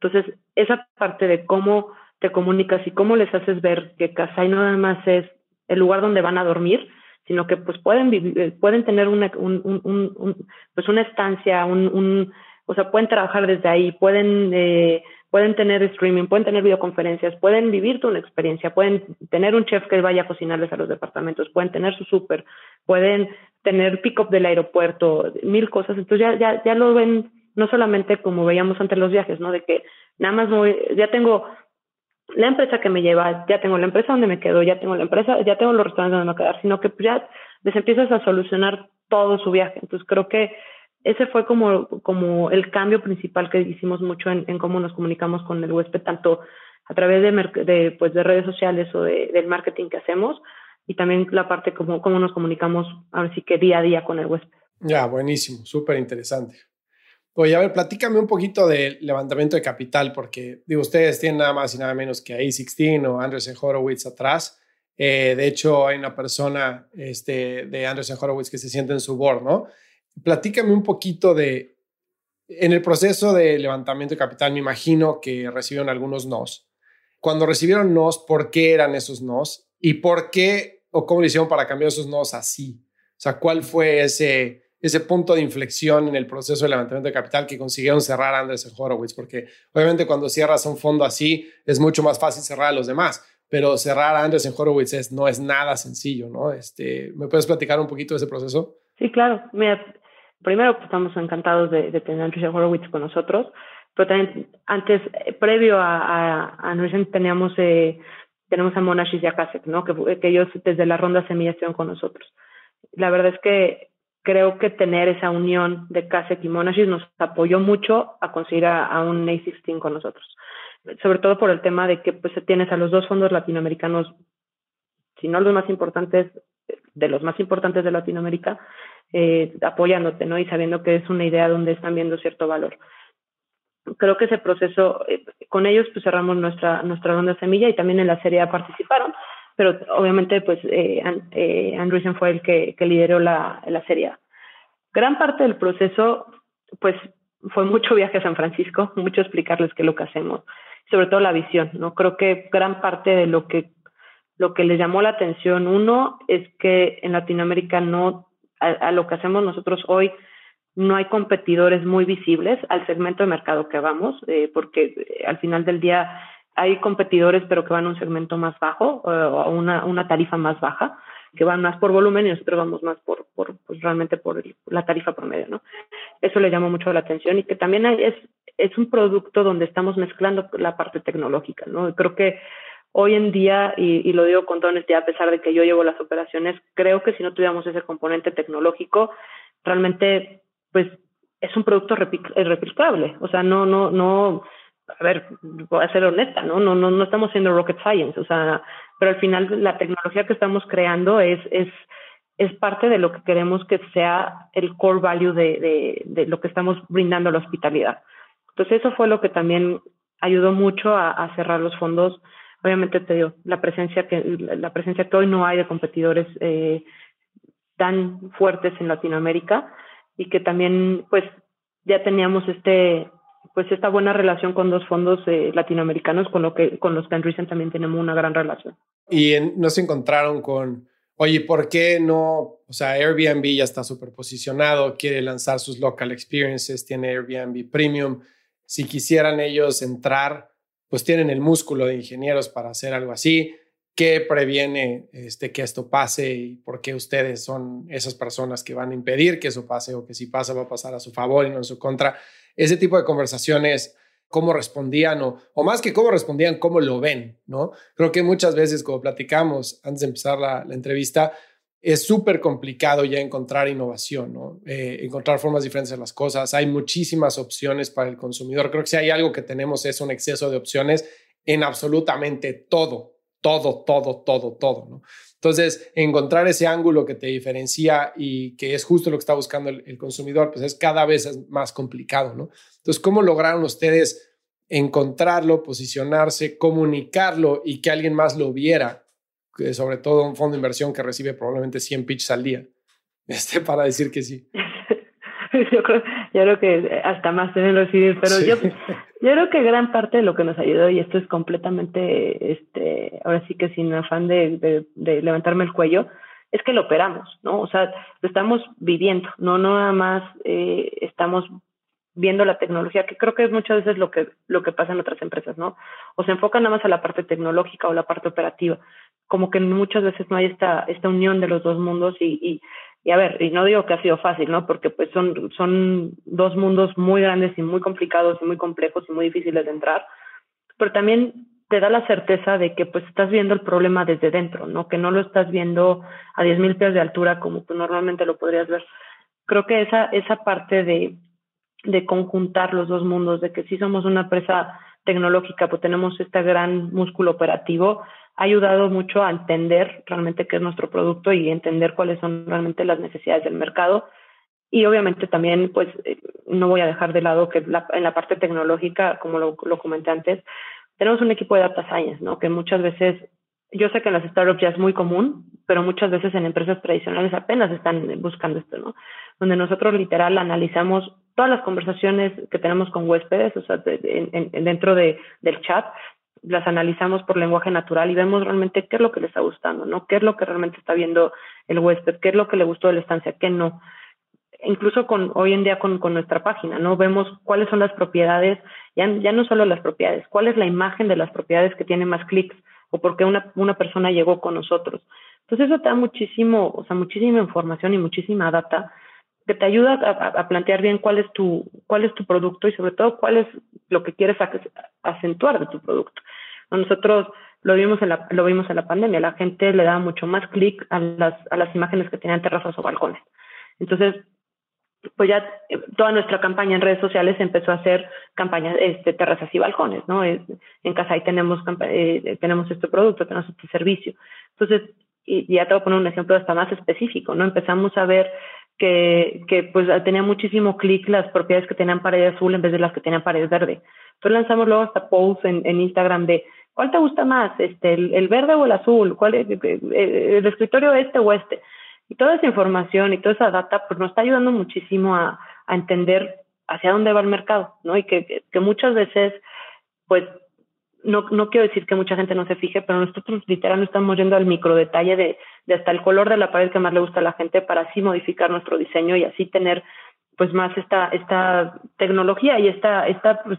Entonces, esa parte de cómo te comunicas y cómo les haces ver que Casay no nada más es el lugar donde van a dormir, sino que pues pueden vivir, eh, pueden tener una, un, un, un, pues una estancia, un, o sea, pueden trabajar desde ahí, pueden, eh, pueden tener streaming, pueden tener videoconferencias, pueden vivir una experiencia, pueden tener un chef que vaya a cocinarles a los departamentos, pueden tener su súper, pueden tener pick-up del aeropuerto, mil cosas. Entonces ya, ya, ya lo ven no solamente como veíamos antes los viajes, ¿no? De que nada más voy, ya tengo la empresa que me lleva, ya tengo la empresa donde me quedo, ya tengo la empresa, ya tengo los restaurantes donde me voy a quedar, sino que ya les empiezas a solucionar todo su viaje. Entonces creo que ese fue como, como el cambio principal que hicimos mucho en, en cómo nos comunicamos con el huésped, tanto a través de, de, pues, de redes sociales o de, del marketing que hacemos y también la parte como cómo nos comunicamos ahora sí que día a día con el huésped. Ya, buenísimo, súper interesante. Oye, a ver, platícame un poquito del levantamiento de capital, porque digo, ustedes tienen nada más y nada menos que a A16 o Anderson Horowitz atrás. Eh, de hecho, hay una persona este, de Anderson Horowitz que se siente en su board, ¿no? Platícame un poquito de, en el proceso de levantamiento de capital, me imagino que recibieron algunos nos. Cuando recibieron nos, ¿por qué eran esos nos? ¿Y por qué o cómo le hicieron para cambiar esos nos así? O sea, ¿cuál fue ese ese punto de inflexión en el proceso de levantamiento de capital que consiguieron cerrar Andrés Horowitz, porque obviamente cuando cierras un fondo así es mucho más fácil cerrar a los demás, pero cerrar a Andrés Horowitz es, no es nada sencillo, ¿no? Este, ¿Me puedes platicar un poquito de ese proceso? Sí, claro. Mira, primero pues, estamos encantados de, tener a Andrés Horowitz con nosotros, pero también antes, eh, previo a, a, a teníamos, eh, tenemos a Monashis y a Kasek, ¿no? Que, que ellos desde la ronda semilla estuvieron con nosotros. La verdad es que creo que tener esa unión de Kasek y Monashis nos apoyó mucho a conseguir a, un A16 con nosotros. Sobre todo por el tema de que pues tienes a los dos fondos latinoamericanos, si no los más importantes, de los más importantes de Latinoamérica, eh, apoyándote, ¿no? Y sabiendo que es una idea donde están viendo cierto valor. Creo que ese proceso, eh, con ellos pues cerramos nuestra, nuestra ronda semilla y también en la serie participaron pero obviamente pues eh, eh, Andreessen fue el que, que lideró la, la serie. Gran parte del proceso pues fue mucho viaje a San Francisco, [laughs] mucho explicarles qué es lo que hacemos, sobre todo la visión, ¿no? Creo que gran parte de lo que lo que les llamó la atención, uno, es que en Latinoamérica no, a, lo que hacemos nosotros hoy, no hay competidores muy visibles al segmento de mercado que vamos, eh, porque eh, al final del día hay competidores, pero que van a un segmento más bajo o a una, una tarifa más baja, que van más por volumen y nosotros vamos más por, por pues realmente por la tarifa promedio, ¿no? Eso le llama mucho la atención y que también es, es un producto donde estamos mezclando la parte tecnológica, ¿no? Creo que hoy en día, y, lo digo con toda honestidad, a pesar de que yo llevo las operaciones, creo que si no tuviéramos ese componente tecnológico, realmente, pues, es un producto replicable. O sea, no, no, no, a ver, voy a ser honesta, ¿no? No, no, no estamos haciendo rocket science, o sea, pero al final la tecnología que estamos creando es, es, es parte de lo que queremos que sea el core value de, de, lo que estamos brindando a la hospitalidad. Entonces eso fue lo que también ayudó mucho a cerrar los fondos. Obviamente te digo, la presencia que, la presencia que hoy no hay de competidores eh, tan fuertes en Latinoamérica y que también pues ya teníamos este pues esta buena relación con dos fondos eh, latinoamericanos con lo que con los que en también tenemos una gran relación. Y no se encontraron con, oye, ¿por qué no? O sea, Airbnb ya está súper posicionado, quiere lanzar sus local experiences, tiene Airbnb Premium. Si quisieran ellos entrar, pues tienen el músculo de ingenieros para hacer algo así. ¿Qué previene este, que esto pase y por qué ustedes son esas personas que van a impedir que eso pase o que si pasa va a pasar a su favor y no en su contra? ese tipo de conversaciones, cómo respondían o, o más que cómo respondían, cómo lo ven, ¿no? Creo que muchas veces, como platicamos antes de empezar la, entrevista, es súper complicado ya encontrar innovación, ¿no? Eh, encontrar formas diferentes de las cosas. Hay muchísimas opciones para el consumidor. Creo que si hay algo que tenemos es un exceso de opciones en absolutamente todo, todo, todo, todo, todo, ¿no? Entonces, encontrar ese ángulo que te diferencia y que es justo lo que está buscando el, consumidor, pues es cada vez más complicado, ¿no? Entonces, ¿cómo lograron ustedes encontrarlo, posicionarse, comunicarlo y que alguien más lo viera, sobre todo un fondo de inversión que recibe probablemente 100 pitches al día, [laughs] este, para decir que sí. [laughs] yo, creo, yo creo que hasta más deben recibir, pero yo, [laughs] yo creo que gran parte de lo que nos ayudó, y esto es completamente, este, ahora sí que sin afán de, de, levantarme el cuello, es que lo operamos, ¿no? O sea, lo estamos viviendo, no, no nada más eh, estamos viendo la tecnología, que creo que es muchas veces lo que, lo que pasa en otras empresas, ¿no? O se enfocan nada más a la parte tecnológica o la parte operativa, como que muchas veces no hay esta, esta unión de los dos mundos y, y, a ver, y no digo que ha sido fácil, ¿no? Porque pues son, son dos mundos muy grandes y muy complicados y muy complejos y muy difíciles de entrar, pero también te da la certeza de que pues estás viendo el problema desde dentro, ¿no? Que no lo estás viendo a 10.000 pies de altura como tú normalmente lo podrías ver. Creo que esa, esa parte de, de conjuntar los dos mundos, de que si somos una empresa tecnológica, pues tenemos este gran músculo operativo, ha ayudado mucho a entender realmente qué es nuestro producto y entender cuáles son realmente las necesidades del mercado. Y obviamente también, pues, eh, no voy a dejar de lado que en la parte tecnológica, como lo, comenté antes, tenemos un equipo de data science, ¿no? Que muchas veces yo sé que en las startups ya es muy común, pero muchas veces en empresas tradicionales apenas están buscando esto, ¿no? Donde nosotros literal analizamos todas las conversaciones que tenemos con huéspedes, o sea, dentro de, del chat, las analizamos por lenguaje natural y vemos realmente qué es lo que le está gustando, ¿no? ¿Qué es lo que realmente está viendo el huésped? ¿Qué es lo que le gustó de la estancia? ¿Qué no? Incluso con hoy en día con, nuestra página, ¿no? Vemos cuáles son las propiedades, ya, no solo las propiedades, cuál es la imagen de las propiedades que tienen más clics o por qué una, una persona llegó con nosotros. Entonces eso te da muchísimo, o sea, muchísima información y muchísima data que te ayuda a, plantear bien cuál es tu cuál es tu producto y sobre todo cuál es lo que quieres acentuar de tu producto. Nosotros lo vimos en la lo vimos en la pandemia, la gente le da mucho más clic a las a las imágenes que tenían terrazas o balcones. Entonces, pues ya eh, toda nuestra campaña en redes sociales empezó a hacer campañas este, terrazas y balcones, ¿no? en casa ahí tenemos, eh, tenemos este producto, tenemos este servicio. Entonces, y ya te voy a poner un ejemplo hasta más específico, ¿no? Empezamos a ver que, que pues tenía muchísimo clic las propiedades que tenían pared azul en vez de las que tenían pared verde. Entonces lanzamos luego hasta posts en, Instagram de ¿cuál te gusta más? Este, el, verde o el azul, ¿cuál es, el escritorio este o este? Y toda esa información y toda esa data pues nos está ayudando muchísimo a, a entender hacia dónde va el mercado, ¿no? Y que, que muchas veces, pues, no, no quiero decir que mucha gente no se fije, pero nosotros literal estamos yendo al micro detalle de, de hasta el color de la pared que más le gusta a la gente para así modificar nuestro diseño y así tener pues más esta, esta tecnología y esta, esta pues,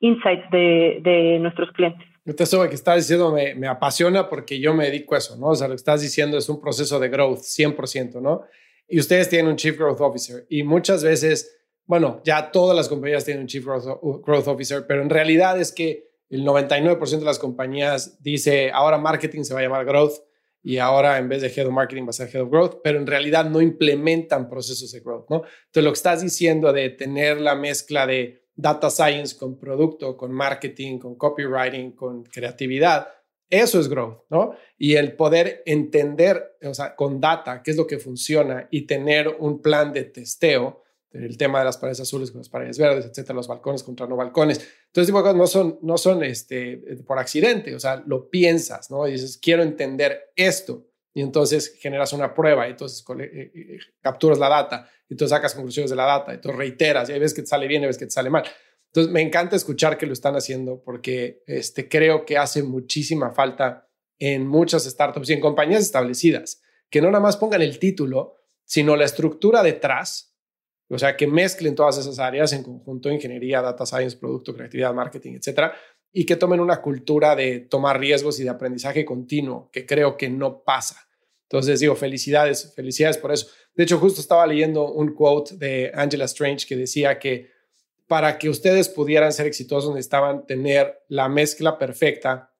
insight de, de nuestros clientes. Eso que estás diciendo me, me, apasiona porque yo me dedico a eso, ¿no? O sea, lo que estás diciendo es un proceso de growth, 100%, ¿no? Y ustedes tienen un Chief Growth Officer y muchas veces, bueno, ya todas las compañías tienen un Chief Growth, growth Officer, pero en realidad es que el 99% de las compañías dice, ahora marketing se va a llamar growth y ahora en vez de Head of Marketing va a ser Head of Growth, pero en realidad no implementan procesos de growth, ¿no? Entonces, lo que estás diciendo de tener la mezcla de data science con producto, con marketing, con copywriting, con creatividad. Eso es growth, ¿no? Y el poder entender, o sea, con data, qué es lo que funciona y tener un plan de testeo, el tema de las paredes azules con las paredes verdes, etcétera, los balcones contra no balcones. Entonces, tipo no son, no son este, por accidente, o sea, lo piensas, ¿no? Y dices, quiero entender esto. Y entonces generas una prueba, y entonces eh, eh, capturas la data, y tú sacas conclusiones de la data, y tú reiteras, y ves que te sale bien y ves que te sale mal. Entonces, me encanta escuchar que lo están haciendo porque este, creo que hace muchísima falta en muchas startups y en compañías establecidas, que no nada más pongan el título, sino la estructura detrás, o sea, que mezclen todas esas áreas en conjunto, ingeniería, data science, producto, creatividad, marketing, etcétera, y que tomen una cultura de tomar riesgos y de aprendizaje continuo, que creo que no pasa. Entonces digo, felicidades, felicidades por eso. De hecho, justo estaba leyendo un quote de Angela Strange que decía que para que ustedes pudieran ser exitosos necesitaban tener la mezcla perfecta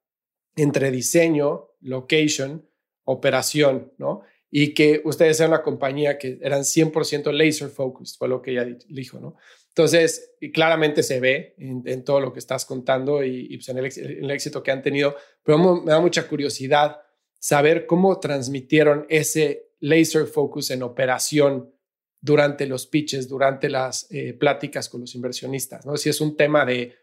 entre diseño, location, operación, ¿no? Y que ustedes sean una compañía que eran 100% laser focused, fue lo que ella dijo, ¿no? Entonces, y claramente se ve en, todo lo que estás contando y, pues, en, el, en, el, éxito que han tenido, pero me da mucha curiosidad saber cómo transmitieron ese laser focus en operación durante los pitches, durante las eh, pláticas con los inversionistas, ¿no? Si es un tema de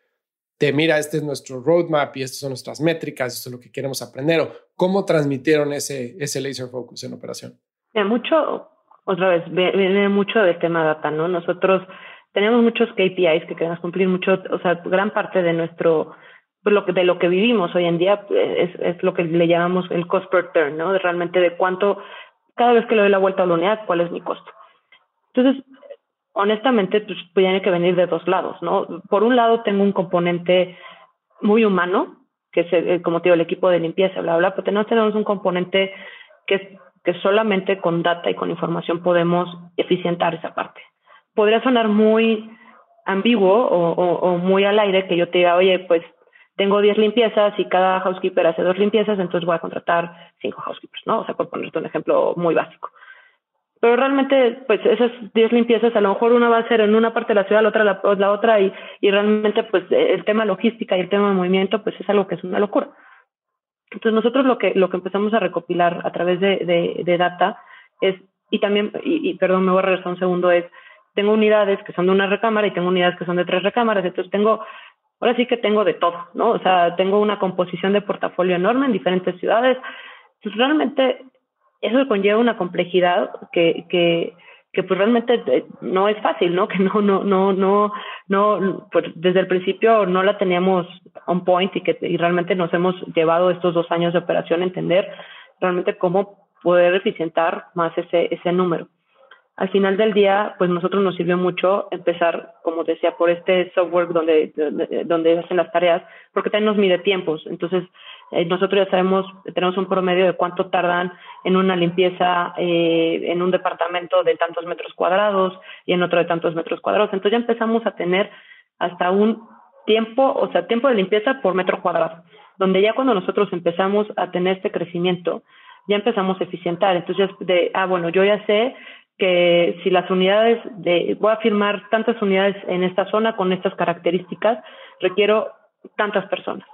de mira, este es nuestro roadmap y estas son nuestras métricas, esto es lo que queremos aprender? ¿O ¿Cómo transmitieron ese, ese laser focus en operación? mucho, otra vez, viene mucho del tema data, ¿no? Nosotros tenemos muchos KPIs que queremos cumplir, mucho, o sea, gran parte de nuestro, de lo que vivimos hoy en día es, es lo que le llamamos el cost per turn, ¿no? De realmente de cuánto, cada vez que le doy la vuelta a la unidad, cuál es mi costo. Entonces, honestamente, pues tiene que venir de dos lados, ¿no? Por un lado, tengo un componente muy humano, que es, como te digo, el equipo de limpieza, bla, bla, pero tenemos, tenemos un componente que, que solamente con data y con información podemos eficientar esa parte. Podría sonar muy ambiguo o, o, muy al aire que yo te diga, oye, pues tengo 10 limpiezas y cada housekeeper hace dos limpiezas, entonces voy a contratar cinco housekeepers, ¿no? O sea, por ponerte un ejemplo muy básico. Pero realmente, pues esas 10 limpiezas, a lo mejor una va a ser en una parte de la ciudad, la otra la, la otra, y, y realmente, pues el tema logística y el tema de movimiento, pues es algo que es una locura. Entonces nosotros lo que, lo que empezamos a recopilar a través de, de, de data es, y también, y, y, perdón, me voy a regresar un segundo, es, tengo unidades que son de una recámara y tengo unidades que son de tres recámaras, entonces tengo, ahora sí que tengo de todo, ¿no? O sea, tengo una composición de portafolio enorme en diferentes ciudades. Entonces realmente eso conlleva una complejidad que, que, que pues realmente eh, no es fácil, ¿no? [laughs] Que no, no, no, no, no, pues desde el principio no la teníamos on point y que y realmente nos hemos llevado estos dos años de operación a entender realmente cómo poder eficientar más ese, ese número. Al final del día, pues nosotros nos sirvió mucho empezar, como decía, por este software donde, donde, donde hacen las tareas, porque también nos mide tiempos. Entonces, eh, nosotros ya sabemos, tenemos un promedio de cuánto tardan en una limpieza eh, en un departamento de tantos metros cuadrados y en otro de tantos metros cuadrados. Entonces ya empezamos a tener hasta un tiempo, o sea, tiempo de limpieza por metro cuadrado, donde ya cuando nosotros empezamos a tener este crecimiento, ya empezamos a eficientar. Entonces, de, ah, bueno, yo ya sé que si las unidades de, voy a firmar tantas unidades en esta zona con estas características, requiero tantas personas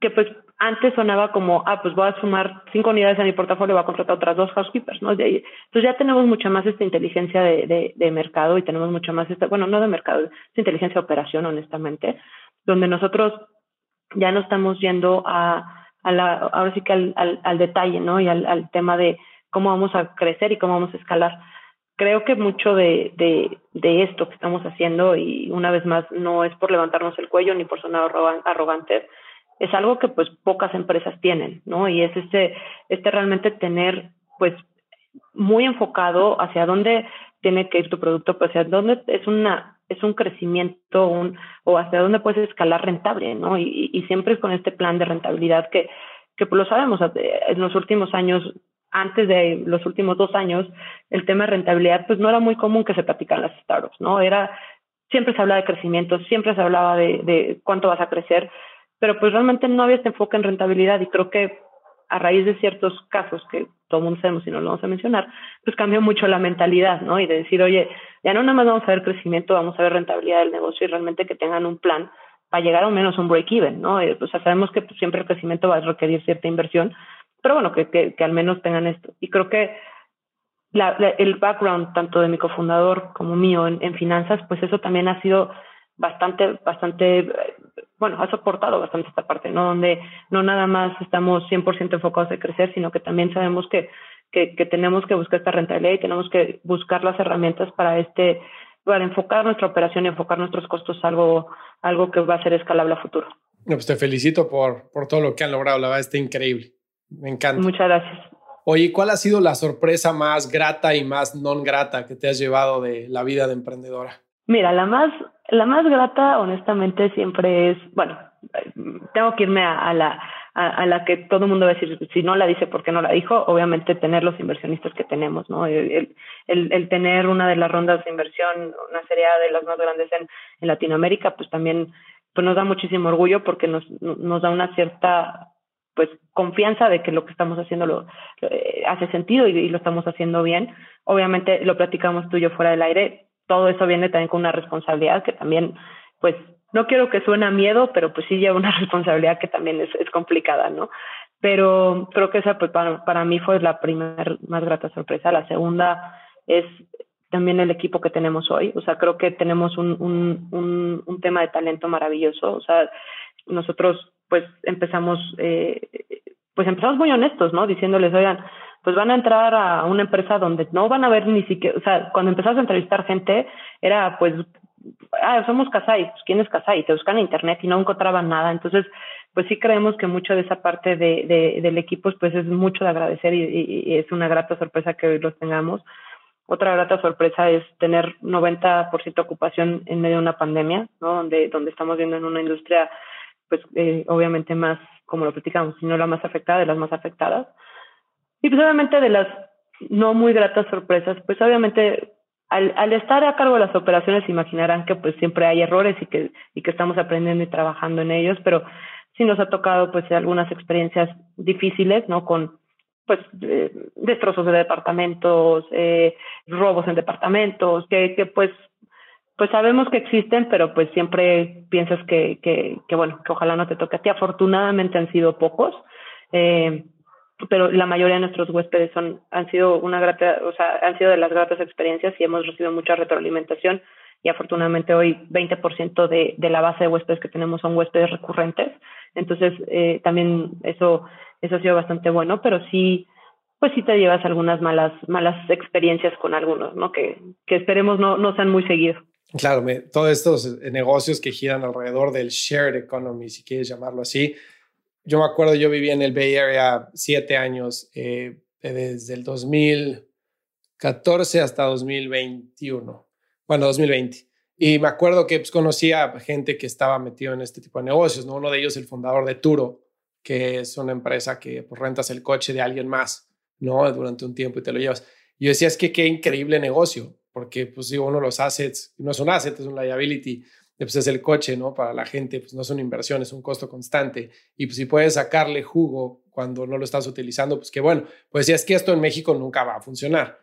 que pues antes sonaba como, ah, pues voy a sumar cinco unidades a mi portafolio, voy a contratar otras dos housekeepers, ¿no? Entonces ya tenemos mucha más esta inteligencia de, de, de, mercado y tenemos mucha más esta, bueno, no de mercado, es inteligencia de operación, honestamente, donde nosotros ya no estamos yendo a, a la, ahora sí que al, al, al detalle, ¿no? Y al, al, tema de cómo vamos a crecer y cómo vamos a escalar. Creo que mucho de, de, de esto que estamos haciendo, y una vez más, no es por levantarnos el cuello ni por sonar arrogantes, es algo que pues pocas empresas tienen, ¿no? Y es este, este realmente tener pues muy enfocado hacia dónde tiene que ir tu producto, pues hacia dónde es una es un crecimiento un, o hacia dónde puedes escalar rentable, ¿no? Y, y siempre con este plan de rentabilidad que, que pues lo sabemos, en los últimos años, antes de los últimos dos años, el tema de rentabilidad pues no era muy común que se platicaran las startups, ¿no? Era, siempre se hablaba de crecimiento, siempre se hablaba de, de cuánto vas a crecer, pero pues realmente no había este enfoque en rentabilidad y creo que a raíz de ciertos casos que todo el mundo sabemos y no lo vamos a mencionar, pues cambió mucho la mentalidad, ¿no? Y de decir, oye, ya no nada más vamos a ver crecimiento, vamos a ver rentabilidad del negocio y realmente que tengan un plan para llegar al menos a un break-even, ¿no? Eh, o sea, sabemos que pues, siempre el crecimiento va a requerir cierta inversión, pero bueno, que, que, que al menos tengan esto. Y creo que la, el background tanto de mi cofundador como mío en, en finanzas, pues eso también ha sido bastante, bastante, bueno, ha soportado bastante esta parte, ¿no? Donde no nada más estamos 100% enfocados en crecer, sino que también sabemos que, que, que, tenemos que buscar esta rentabilidad y tenemos que buscar las herramientas para este, para enfocar nuestra operación y enfocar nuestros costos algo, algo que va a ser escalable a futuro. No, pues te felicito por, por todo lo que han logrado, la verdad está increíble. Me encanta. Muchas gracias. Oye, ¿cuál ha sido la sorpresa más grata y más non grata que te has llevado de la vida de emprendedora? Mira, la más, la más grata, honestamente, siempre es, bueno, tengo que irme a, la, a, la que todo el mundo va a decir, si no la dice, ¿por qué no la dijo? Obviamente tener los inversionistas que tenemos, ¿no? El, el, el tener una de las rondas de inversión, una serie de las más grandes en, Latinoamérica, pues también pues nos da muchísimo orgullo porque nos, nos da una cierta pues confianza de que lo que estamos haciendo lo, eh, hace sentido y, y, lo estamos haciendo bien. Obviamente lo platicamos tú y yo fuera del aire, todo eso viene también con una responsabilidad que también, pues, no quiero que suene a miedo, pero pues sí lleva una [laughs] responsabilidad que también es, complicada, ¿no? Pero creo que esa pues, para, para mí fue la primera más grata sorpresa. La segunda es también el equipo que tenemos hoy. O sea, creo que tenemos un, un, un, un tema de talento maravilloso. O sea, nosotros pues empezamos, eh, pues empezamos muy honestos, ¿no? Diciéndoles, oigan, pues van a entrar a una empresa donde no van a ver ni siquiera, o sea, cuando empezamos a entrevistar gente, era pues, ah, somos Casai, pues ¿quién es Casai? Te buscan en internet y no encontraban nada. Entonces, pues sí creemos que mucho de esa parte de, de del equipo, pues es mucho de agradecer y, y, es una grata sorpresa que hoy los tengamos. Otra grata sorpresa es tener 90% ocupación en medio de una pandemia, ¿no? Donde, donde estamos viendo en una industria, pues eh, obviamente más, como lo platicamos, sino la más afectada de las más afectadas. Y pues obviamente de las no muy gratas sorpresas, pues obviamente al, al, estar a cargo de las operaciones imaginarán que pues siempre hay errores y que, y que estamos aprendiendo y trabajando en ellos, pero sí nos ha tocado pues algunas experiencias difíciles, ¿no? Con pues eh, destrozos de departamentos, eh, robos en departamentos, que, que pues pues sabemos que existen, pero pues siempre piensas que, que, que bueno, que ojalá no te toque a ti. Afortunadamente han sido pocos. Eh, pero la mayoría de nuestros huéspedes son, han sido una grata, o sea, han sido de las gratas experiencias y hemos recibido mucha retroalimentación y afortunadamente hoy 20% de, de la base de huéspedes que tenemos son huéspedes recurrentes. Entonces, eh, también eso, eso ha sido bastante bueno, pero sí, pues sí te llevas algunas malas, malas experiencias con algunos, ¿no? Que, que esperemos no, no sean muy seguidos. Claro, me, todos estos negocios que giran alrededor del shared economy, si quieres llamarlo así, yo me acuerdo, yo viví en el Bay Area siete años, eh, desde el 2014 hasta 2021, bueno, 2020. Y me acuerdo que pues, conocía gente que estaba metido en este tipo de negocios, ¿no? Uno de ellos, el fundador de Turo, que es una empresa que pues, rentas el coche de alguien más, ¿no? Durante un tiempo y te lo llevas. Y yo decía, es que qué increíble negocio, porque pues digo, uno de los assets, no es un asset, es un liability, pues es el coche, ¿no? Para la gente, pues no es una inversión, es un costo constante. Y pues si puedes sacarle jugo cuando no lo estás utilizando, pues qué bueno. Pues si es que esto en México nunca va a funcionar,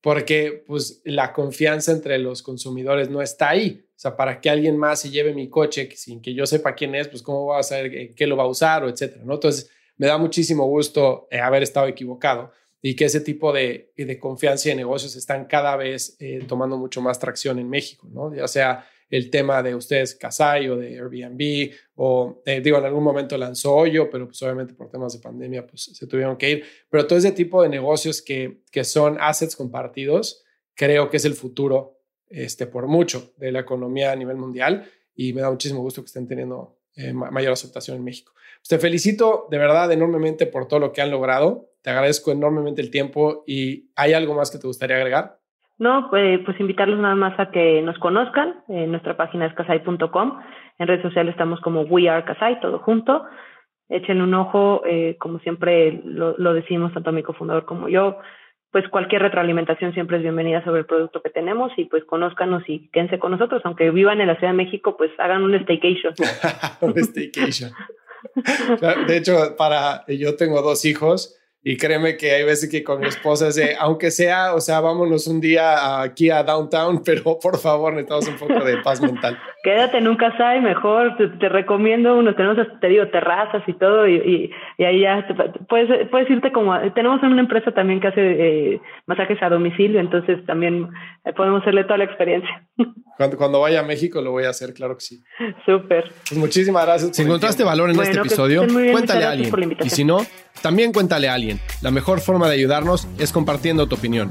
porque pues la confianza entre los consumidores no está ahí. O sea, para que alguien más se lleve mi coche sin que yo sepa quién es, pues cómo va a saber qué lo va a usar o etcétera, ¿no? Entonces, me da muchísimo gusto eh, haber estado equivocado y que ese tipo de, de confianza y de negocios están cada vez eh, tomando mucho más tracción en México, ¿no? Ya sea el tema de ustedes, Casai o de Airbnb, o eh, digo, en algún momento lanzó Hoyo, pero pues obviamente por temas de pandemia pues se tuvieron que ir. Pero todo ese tipo de negocios que, que son assets compartidos, creo que es el futuro este, por mucho de la economía a nivel mundial y me da muchísimo gusto que estén teniendo eh, mayor aceptación en México. Pues te felicito de verdad enormemente por todo lo que han logrado. Te agradezco enormemente el tiempo y ¿hay algo más que te gustaría agregar? No, pues, pues invitarlos nada más a que nos conozcan. En nuestra página es casai.com. En redes sociales estamos como We Are Casai, todo junto. Echen un ojo, eh, como siempre lo, lo, decimos tanto mi cofundador como yo, pues cualquier retroalimentación siempre es bienvenida sobre el producto que tenemos y pues conózcanos y quédense con nosotros. Aunque vivan en la Ciudad de México, pues hagan un staycation. [laughs] un staycation. de hecho, para yo tengo dos hijos y créeme que hay veces que con mi esposa es aunque sea, o sea, vámonos un día aquí a downtown, pero por favor necesitamos un poco de paz mental. Quédate en un y mejor, te, recomiendo uno, tenemos, te digo, terrazas y todo, y, y, ahí ya puedes, puedes irte como, tenemos una empresa también que hace eh, masajes a domicilio, entonces también eh, podemos hacerle toda la experiencia. [laughs] Cuando, cuando vaya a México lo voy a hacer, claro que sí. Súper. Pues muchísimas gracias. Si encontraste valor en este episodio, cuéntale a alguien. Y si no, también cuéntale a alguien. La mejor forma de ayudarnos es compartiendo tu opinión.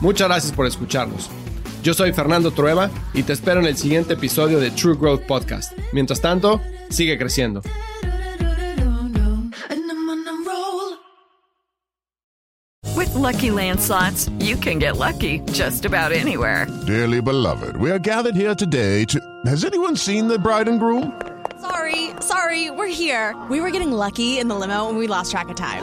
Muchas gracias por escucharnos. Yo soy Fernando Trueba y te espero en el siguiente episodio de True Growth Podcast. Mientras tanto, sigue creciendo. With lucky landslots, you can get lucky just about anywhere. Dearly beloved, we are gathered here today to. Has anyone seen the bride and groom? Sorry, sorry, we're here. We were getting lucky in the limo and we lost track of time.